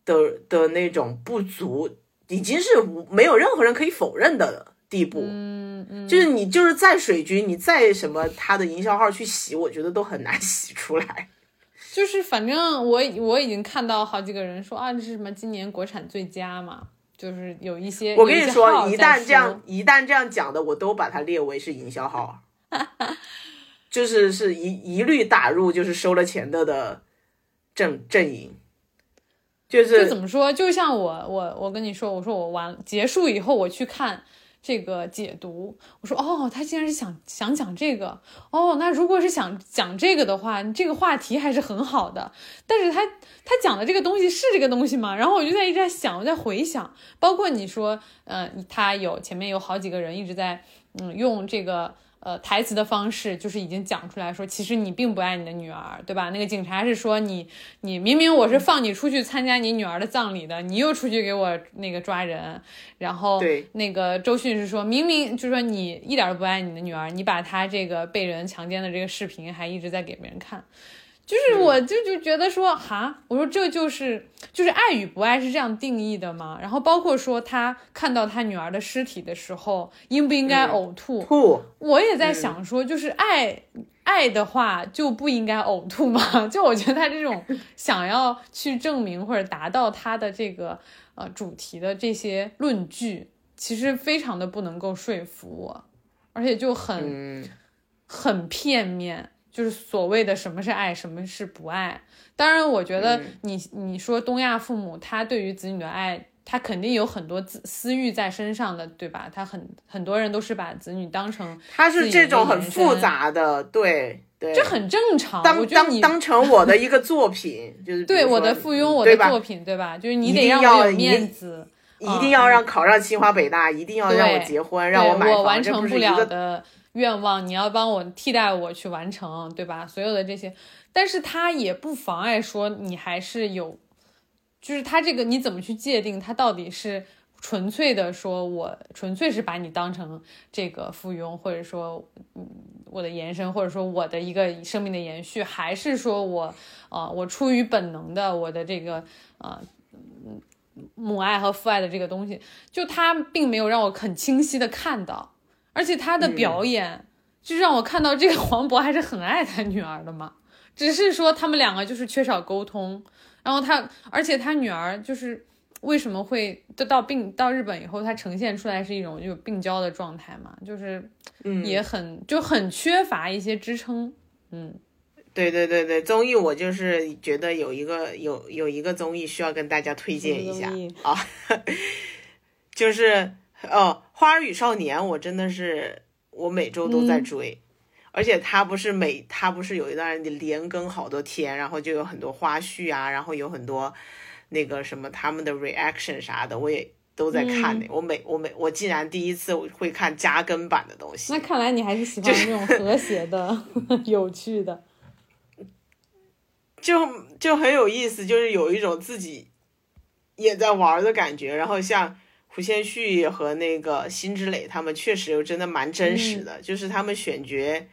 的的那种不足，已经是没有任何人可以否认的地步。嗯嗯，就是你就是在水军，你再什么他的营销号去洗，我觉得都很难洗出来。就是反正我我已经看到好几个人说啊，这是什么今年国产最佳嘛。就是有一些，我跟你说，一旦这样，一旦这样讲的，我都把它列为是营销号，就是是一一律打入就是收了钱的的阵阵营，就是就怎么说？就像我我我跟你说，我说我完结束以后我去看这个解读，我说哦，他竟然是想想讲这个哦，那如果是想讲这个的话，这个话题还是很好的，但是他他讲的这个东西是这个东西吗？然后我就在一直在想，我在回想，包括你说，嗯，他有前面有好几个人一直在嗯用这个。呃，台词的方式就是已经讲出来说，其实你并不爱你的女儿，对吧？那个警察是说你，你明明我是放你出去参加你女儿的葬礼的，你又出去给我那个抓人，然后那个周迅是说明明就说你一点都不爱你的女儿，你把她这个被人强奸的这个视频还一直在给别人看。就是我就就觉得说哈，我说这就是就是爱与不爱是这样定义的吗？然后包括说他看到他女儿的尸体的时候，应不应该呕吐？吐，我也在想说，就是爱爱的话就不应该呕吐吗？就我觉得他这种想要去证明或者达到他的这个呃主题的这些论据，其实非常的不能够说服我，而且就很很片面。就是所谓的什么是爱，什么是不爱。当然，我觉得你你说东亚父母他对于子女的爱，他肯定有很多私私欲在身上的，对吧？他很很多人都是把子女当成他是这种很复杂的，对对，这很正常。当当当成我的一个作品，就是对我的附庸，我的作品，对吧？就是你得让我有面子一定要让考上清华北大，一定要让我结婚，让我买房，完成不了的愿望，你要帮我替代我去完成，对吧？所有的这些，但是他也不妨碍说你还是有，就是他这个你怎么去界定他到底是？纯粹的说，我纯粹是把你当成这个附庸，或者说，嗯，我的延伸，或者说我的一个生命的延续，还是说我，呃，我出于本能的我的这个，呃，母爱和父爱的这个东西，就他并没有让我很清晰的看到，而且他的表演就让我看到这个 黄渤还是很爱他女儿的嘛，只是说他们两个就是缺少沟通，然后他，而且他女儿就是。为什么会就到病到日本以后，她呈现出来是一种就病娇的状态嘛？就是，嗯，也很就很缺乏一些支撑。嗯，对对对对，综艺我就是觉得有一个有有一个综艺需要跟大家推荐一下啊，就是哦，《花儿与少年》，我真的是我每周都在追，而且他不是每他不是有一段连更好多天，然后就有很多花絮啊，然后有很多。那个什么他们的 reaction 啥的，我也都在看呢。我每我每我竟然第一次会看加更版的东西。那看来你还是喜欢那种和谐的、有趣的，就就很有意思，就是有一种自己也在玩的感觉。然后像胡先煦和那个辛芷蕾他们，确实又真的蛮真实的。就是他们选角，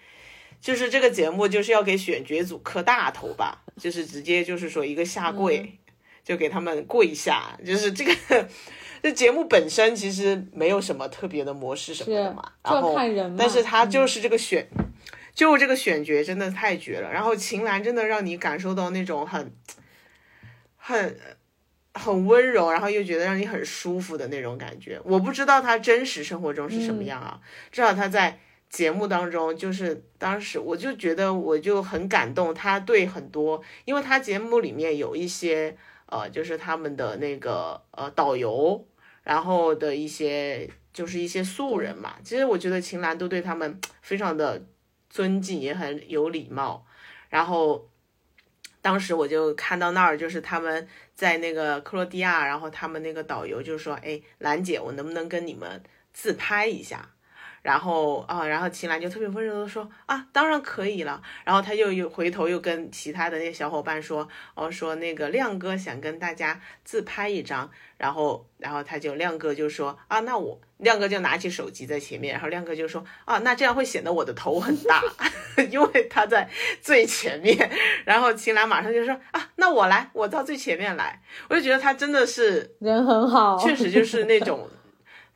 就是这个节目就是要给选角组磕大头吧，就是直接就是说一个下跪。就给他们跪下，就是这个，这节目本身其实没有什么特别的模式什么的嘛，然后，但是他就是这个选，就这个选角真的太绝了。然后秦岚真的让你感受到那种很，很，很温柔，然后又觉得让你很舒服的那种感觉。我不知道他真实生活中是什么样啊，至少他在节目当中，就是当时我就觉得我就很感动，他对很多，因为他节目里面有一些。呃，就是他们的那个呃导游，然后的一些就是一些素人嘛。其实我觉得秦岚都对他们非常的尊敬，也很有礼貌。然后当时我就看到那儿，就是他们在那个克罗地亚，然后他们那个导游就说：“哎，兰姐，我能不能跟你们自拍一下？”然后啊，然后秦岚就特别温柔的说啊，当然可以了。然后他又又回头又跟其他的那些小伙伴说，哦，说那个亮哥想跟大家自拍一张。然后，然后他就亮哥就说啊，那我亮哥就拿起手机在前面。然后亮哥就说啊，那这样会显得我的头很大，因为他在最前面。然后秦岚马上就说啊，那我来，我到最前面来。我就觉得他真的是人很好，确实就是那种。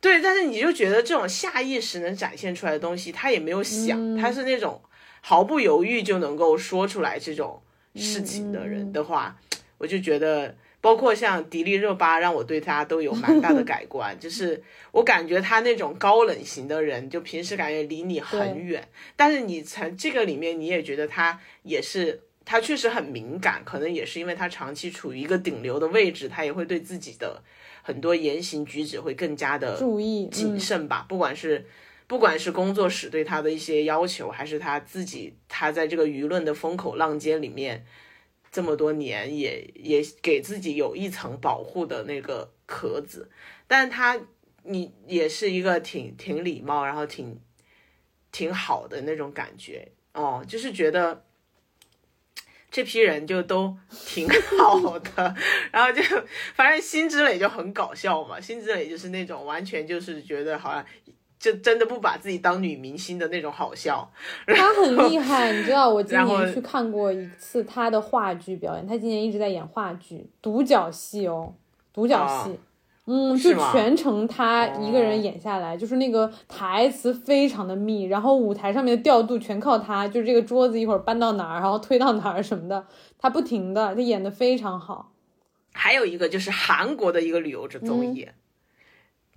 对，但是你就觉得这种下意识能展现出来的东西，他也没有想，他是那种毫不犹豫就能够说出来这种事情的人的话，我就觉得，包括像迪丽热巴，让我对她都有蛮大的改观。就是我感觉她那种高冷型的人，就平时感觉离你很远，但是你从这个里面你也觉得她也是，她确实很敏感，可能也是因为她长期处于一个顶流的位置，她也会对自己的。很多言行举止会更加的注意谨慎吧，不管是不管是工作室对他的一些要求，还是他自己，他在这个舆论的风口浪尖里面这么多年，也也给自己有一层保护的那个壳子。但他你也是一个挺挺礼貌，然后挺挺好的那种感觉哦，就是觉得。这批人就都 挺好的，然后就反正辛芷蕾就很搞笑嘛，辛芷蕾就是那种完全就是觉得好像就真的不把自己当女明星的那种好笑。她很厉害，你知道我今年去看过一次她的话剧表演，她今年一直在演话剧，独角戏哦，独角戏。嗯，就全程她一个人演下来，就是那个台词非常的密，然后舞台上面的调度全靠她，就是这个桌子一会儿搬到哪儿，然后推到哪儿什么的，她不停的，她演的非常好。还有一个就是韩国的一个旅游者综艺，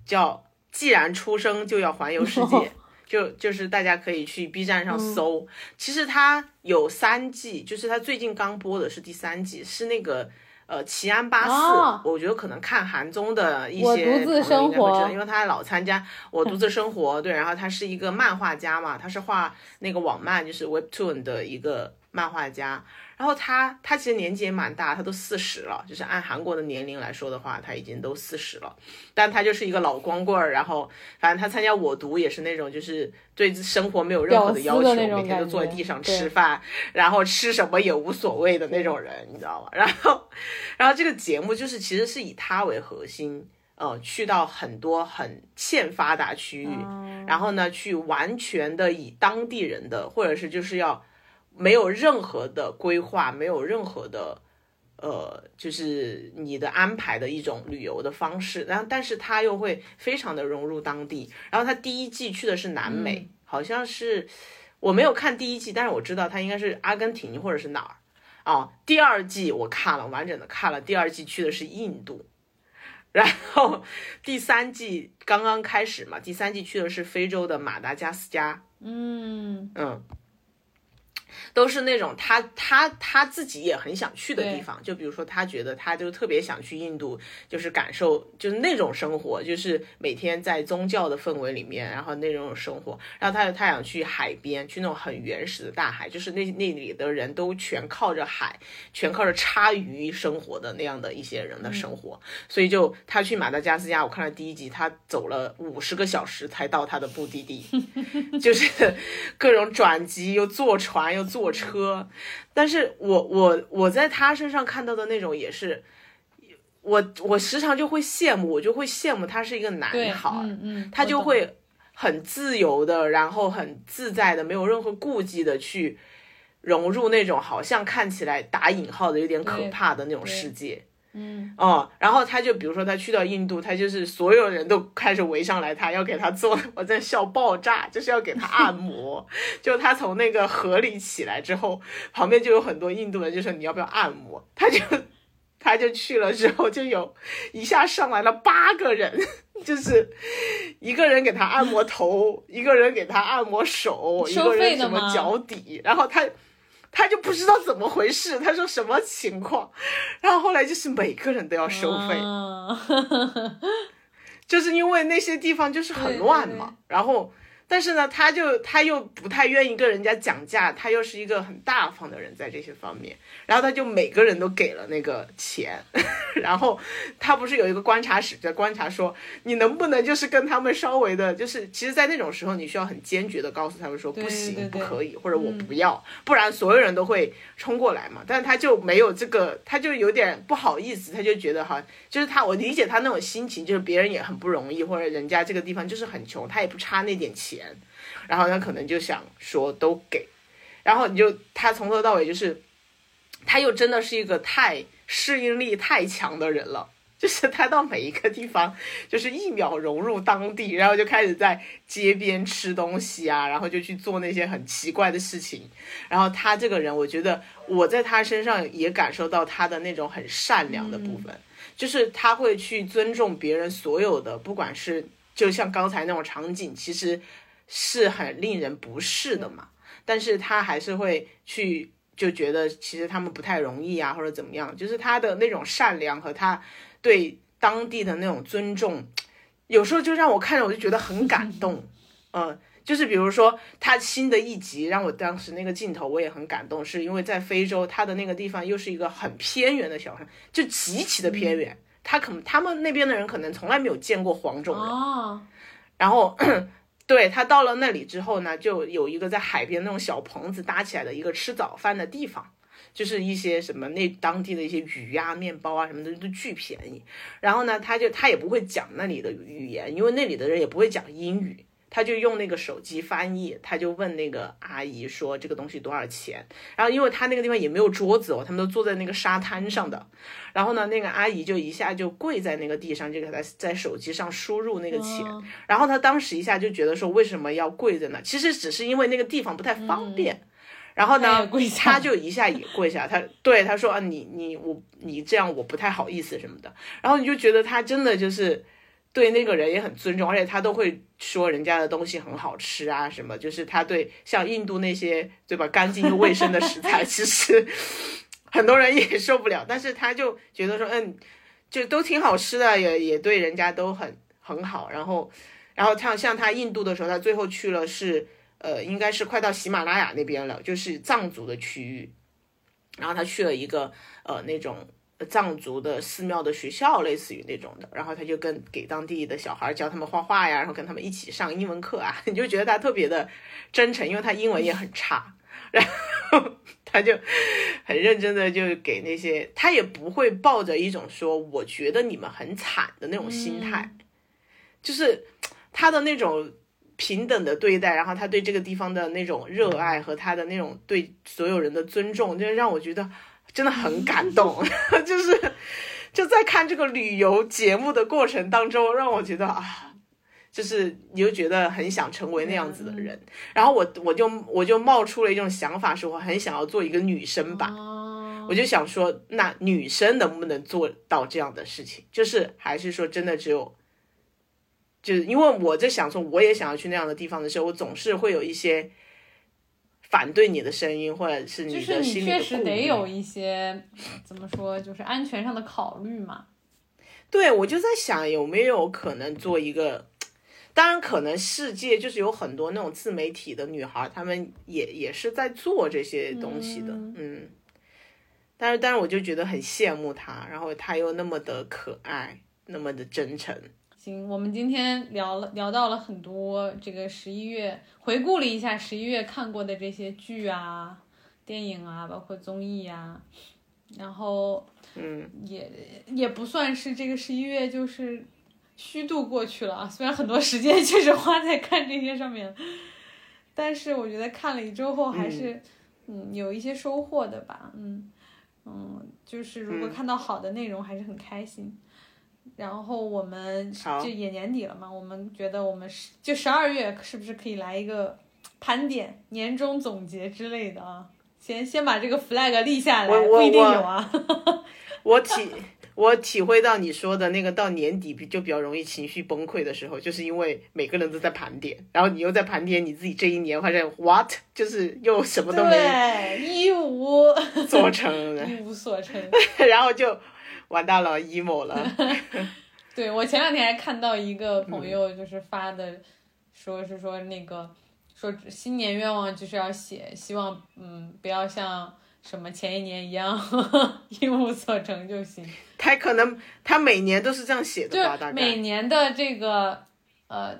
叫《既然出生就要环游世界》，就就是大家可以去 B 站上搜，其实它有三季，就是它最近刚播的是第三季，是那个。呃，奇安八四，我觉得可能看韩综的一些朋友应该会知道，因为他老参加《我独自生活》，对，然后他是一个漫画家嘛，他是画那个网漫，就是 Webtoon 的一个漫画家。然后他他其实年纪也蛮大，他都四十了，就是按韩国的年龄来说的话，他已经都四十了。但他就是一个老光棍儿，然后反正他参加我读也是那种就是对生活没有任何的要求，每天都坐在地上吃饭，然后吃什么也无所谓的那种人，你知道吗？然后然后这个节目就是其实是以他为核心。呃，去到很多很欠发达区域，然后呢，去完全的以当地人的，或者是就是要没有任何的规划，没有任何的呃，就是你的安排的一种旅游的方式。然后，但是他又会非常的融入当地。然后他第一季去的是南美，好像是我没有看第一季，但是我知道他应该是阿根廷或者是哪儿啊。第二季我看了完整的看了，第二季去的是印度。然后第三季刚刚开始嘛，第三季去的是非洲的马达加斯加，嗯嗯。都是那种他他他自己也很想去的地方，就比如说他觉得他就特别想去印度，就是感受就是那种生活，就是每天在宗教的氛围里面，然后那种生活。然后他他想去海边，去那种很原始的大海，就是那那里的人都全靠着海，全靠着叉鱼生活的那样的一些人的生活。所以就他去马达加斯加，我看了第一集，他走了五十个小时才到他的目的地，就是各种转机，又坐船又。坐车，但是我我我在他身上看到的那种也是，我我时常就会羡慕，我就会羡慕他是一个男孩，嗯嗯，他就会很自由的，然后很自在的，没有任何顾忌的去融入那种好像看起来打引号的有点可怕的那种世界。嗯哦，然后他就比如说他去到印度，他就是所有人都开始围上来，他要给他做，我在笑爆炸，就是要给他按摩。就他从那个河里起来之后，旁边就有很多印度人就说你要不要按摩？他就他就去了之后，就有一下上来了八个人，就是一个人给他按摩头，一个人给他按摩手，一个人什么脚底，然后他。他就不知道怎么回事，他说什么情况，然后后来就是每个人都要收费，就是因为那些地方就是很乱嘛，然后。但是呢，他就他又不太愿意跟人家讲价，他又是一个很大方的人，在这些方面，然后他就每个人都给了那个钱，然后他不是有一个观察室在观察说，你能不能就是跟他们稍微的，就是其实，在那种时候，你需要很坚决的告诉他们说不行，不可以，或者我不要，不然所有人都会冲过来嘛。但是他就没有这个，他就有点不好意思，他就觉得哈，就是他，我理解他那种心情，就是别人也很不容易，或者人家这个地方就是很穷，他也不差那点钱。钱，然后他可能就想说都给，然后你就他从头到尾就是，他又真的是一个太适应力太强的人了，就是他到每一个地方就是一秒融入当地，然后就开始在街边吃东西啊，然后就去做那些很奇怪的事情。然后他这个人，我觉得我在他身上也感受到他的那种很善良的部分，就是他会去尊重别人所有的，不管是就像刚才那种场景，其实。是很令人不适的嘛，但是他还是会去就觉得其实他们不太容易啊，或者怎么样，就是他的那种善良和他对当地的那种尊重，有时候就让我看着我就觉得很感 动，嗯，就是比如说他新的一集让我当时那个镜头我也很感动，是因为在非洲，他的那个地方又是一个很偏远的小山，就极其的偏远，他可能他们那边的人可能从来没有见过黄种人，然后。对他到了那里之后呢，就有一个在海边那种小棚子搭起来的一个吃早饭的地方，就是一些什么那当地的一些鱼呀、面包啊什么的都巨便宜。然后呢，他就他也不会讲那里的语言，因为那里的人也不会讲英语。他就用那个手机翻译，他就问那个阿姨说这个东西多少钱？然后因为他那个地方也没有桌子哦，他们都坐在那个沙滩上的。然后呢，那个阿姨就一下就跪在那个地上，就给他在手机上输入那个钱。然后他当时一下就觉得说为什么要跪在那？其实只是因为那个地方不太方便。然后呢，他就一下也跪下，他对他说啊，你你我你这样我不太好意思什么的。然后你就觉得他真的就是。对那个人也很尊重，而且他都会说人家的东西很好吃啊，什么就是他对像印度那些对吧干净又卫生的食材，其实很多人也受不了，但是他就觉得说嗯，就都挺好吃的，也也对人家都很很好。然后，然后像像他印度的时候，他最后去了是呃，应该是快到喜马拉雅那边了，就是藏族的区域。然后他去了一个呃那种藏族的寺庙的学校，类似于那种的。然后他就跟给当地的小孩教他们画画呀，然后跟他们一起上英文课啊，你就觉得他特别的真诚，因为他英文也很差，然后他就很认真的就给那些，他也不会抱着一种说我觉得你们很惨的那种心态，就是他的那种。平等的对待，然后他对这个地方的那种热爱和他的那种对所有人的尊重，就让我觉得真的很感动。就是就在看这个旅游节目的过程当中，让我觉得啊，就是你就觉得很想成为那样子的人。然后我我就我就冒出了一种想法，是我很想要做一个女生版。我就想说，那女生能不能做到这样的事情？就是还是说真的只有。就是因为我在想说，我也想要去那样的地方的时候，我总是会有一些反对你的声音，或者是你的心里确实得有一些怎么说，就是安全上的考虑嘛。对，我就在想有没有可能做一个，当然可能世界就是有很多那种自媒体的女孩，她们也也是在做这些东西的，嗯。但是，但是我就觉得很羡慕她，然后她又那么的可爱，那么的真诚。行，我们今天聊了聊到了很多这个十一月，回顾了一下十一月看过的这些剧啊、电影啊，包括综艺啊，然后嗯，也也不算是这个十一月就是虚度过去了啊。虽然很多时间确实花在看这些上面，但是我觉得看了一周后还是嗯有一些收获的吧。嗯嗯，就是如果看到好的内容，还是很开心。然后我们就也年底了嘛，我们觉得我们十就十二月是不是可以来一个盘点、年终总结之类的啊？先先把这个 flag 立下来，不一定有啊。我体我体会到你说的那个到年底就比较容易情绪崩溃的时候，就是因为每个人都在盘点，然后你又在盘点你自己这一年，发现 what 就是又什么都没 一无所成，一无所成，然后就。完蛋了，emo 了。对我前两天还看到一个朋友就是发的，说是说那个说新年愿望就是要写，希望嗯不要像什么前一年一样 一无所成就行。他可能他每年都是这样写的吧？大概每年的这个呃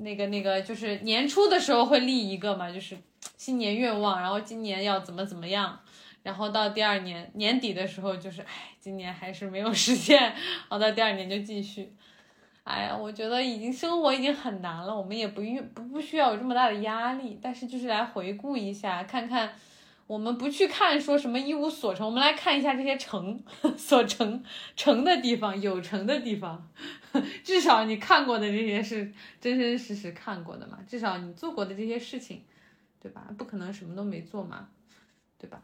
那个那个就是年初的时候会立一个嘛，就是新年愿望，然后今年要怎么怎么样。然后到第二年年底的时候，就是哎，今年还是没有实现，然后到第二年就继续。哎呀，我觉得已经生活已经很难了，我们也不用不不需要有这么大的压力，但是就是来回顾一下，看看我们不去看说什么一无所成，我们来看一下这些成 所成成的地方，有成的地方，至少你看过的这些是真真实实看过的嘛，至少你做过的这些事情，对吧？不可能什么都没做嘛，对吧？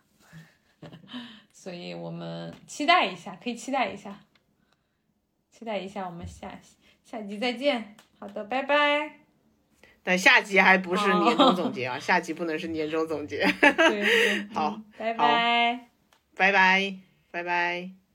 所以我们期待一下，可以期待一下，期待一下，我们下下集再见。好的，拜拜。但下集还不是年终总结啊，下集不能是年终总结。对，好，拜拜，拜拜，拜拜。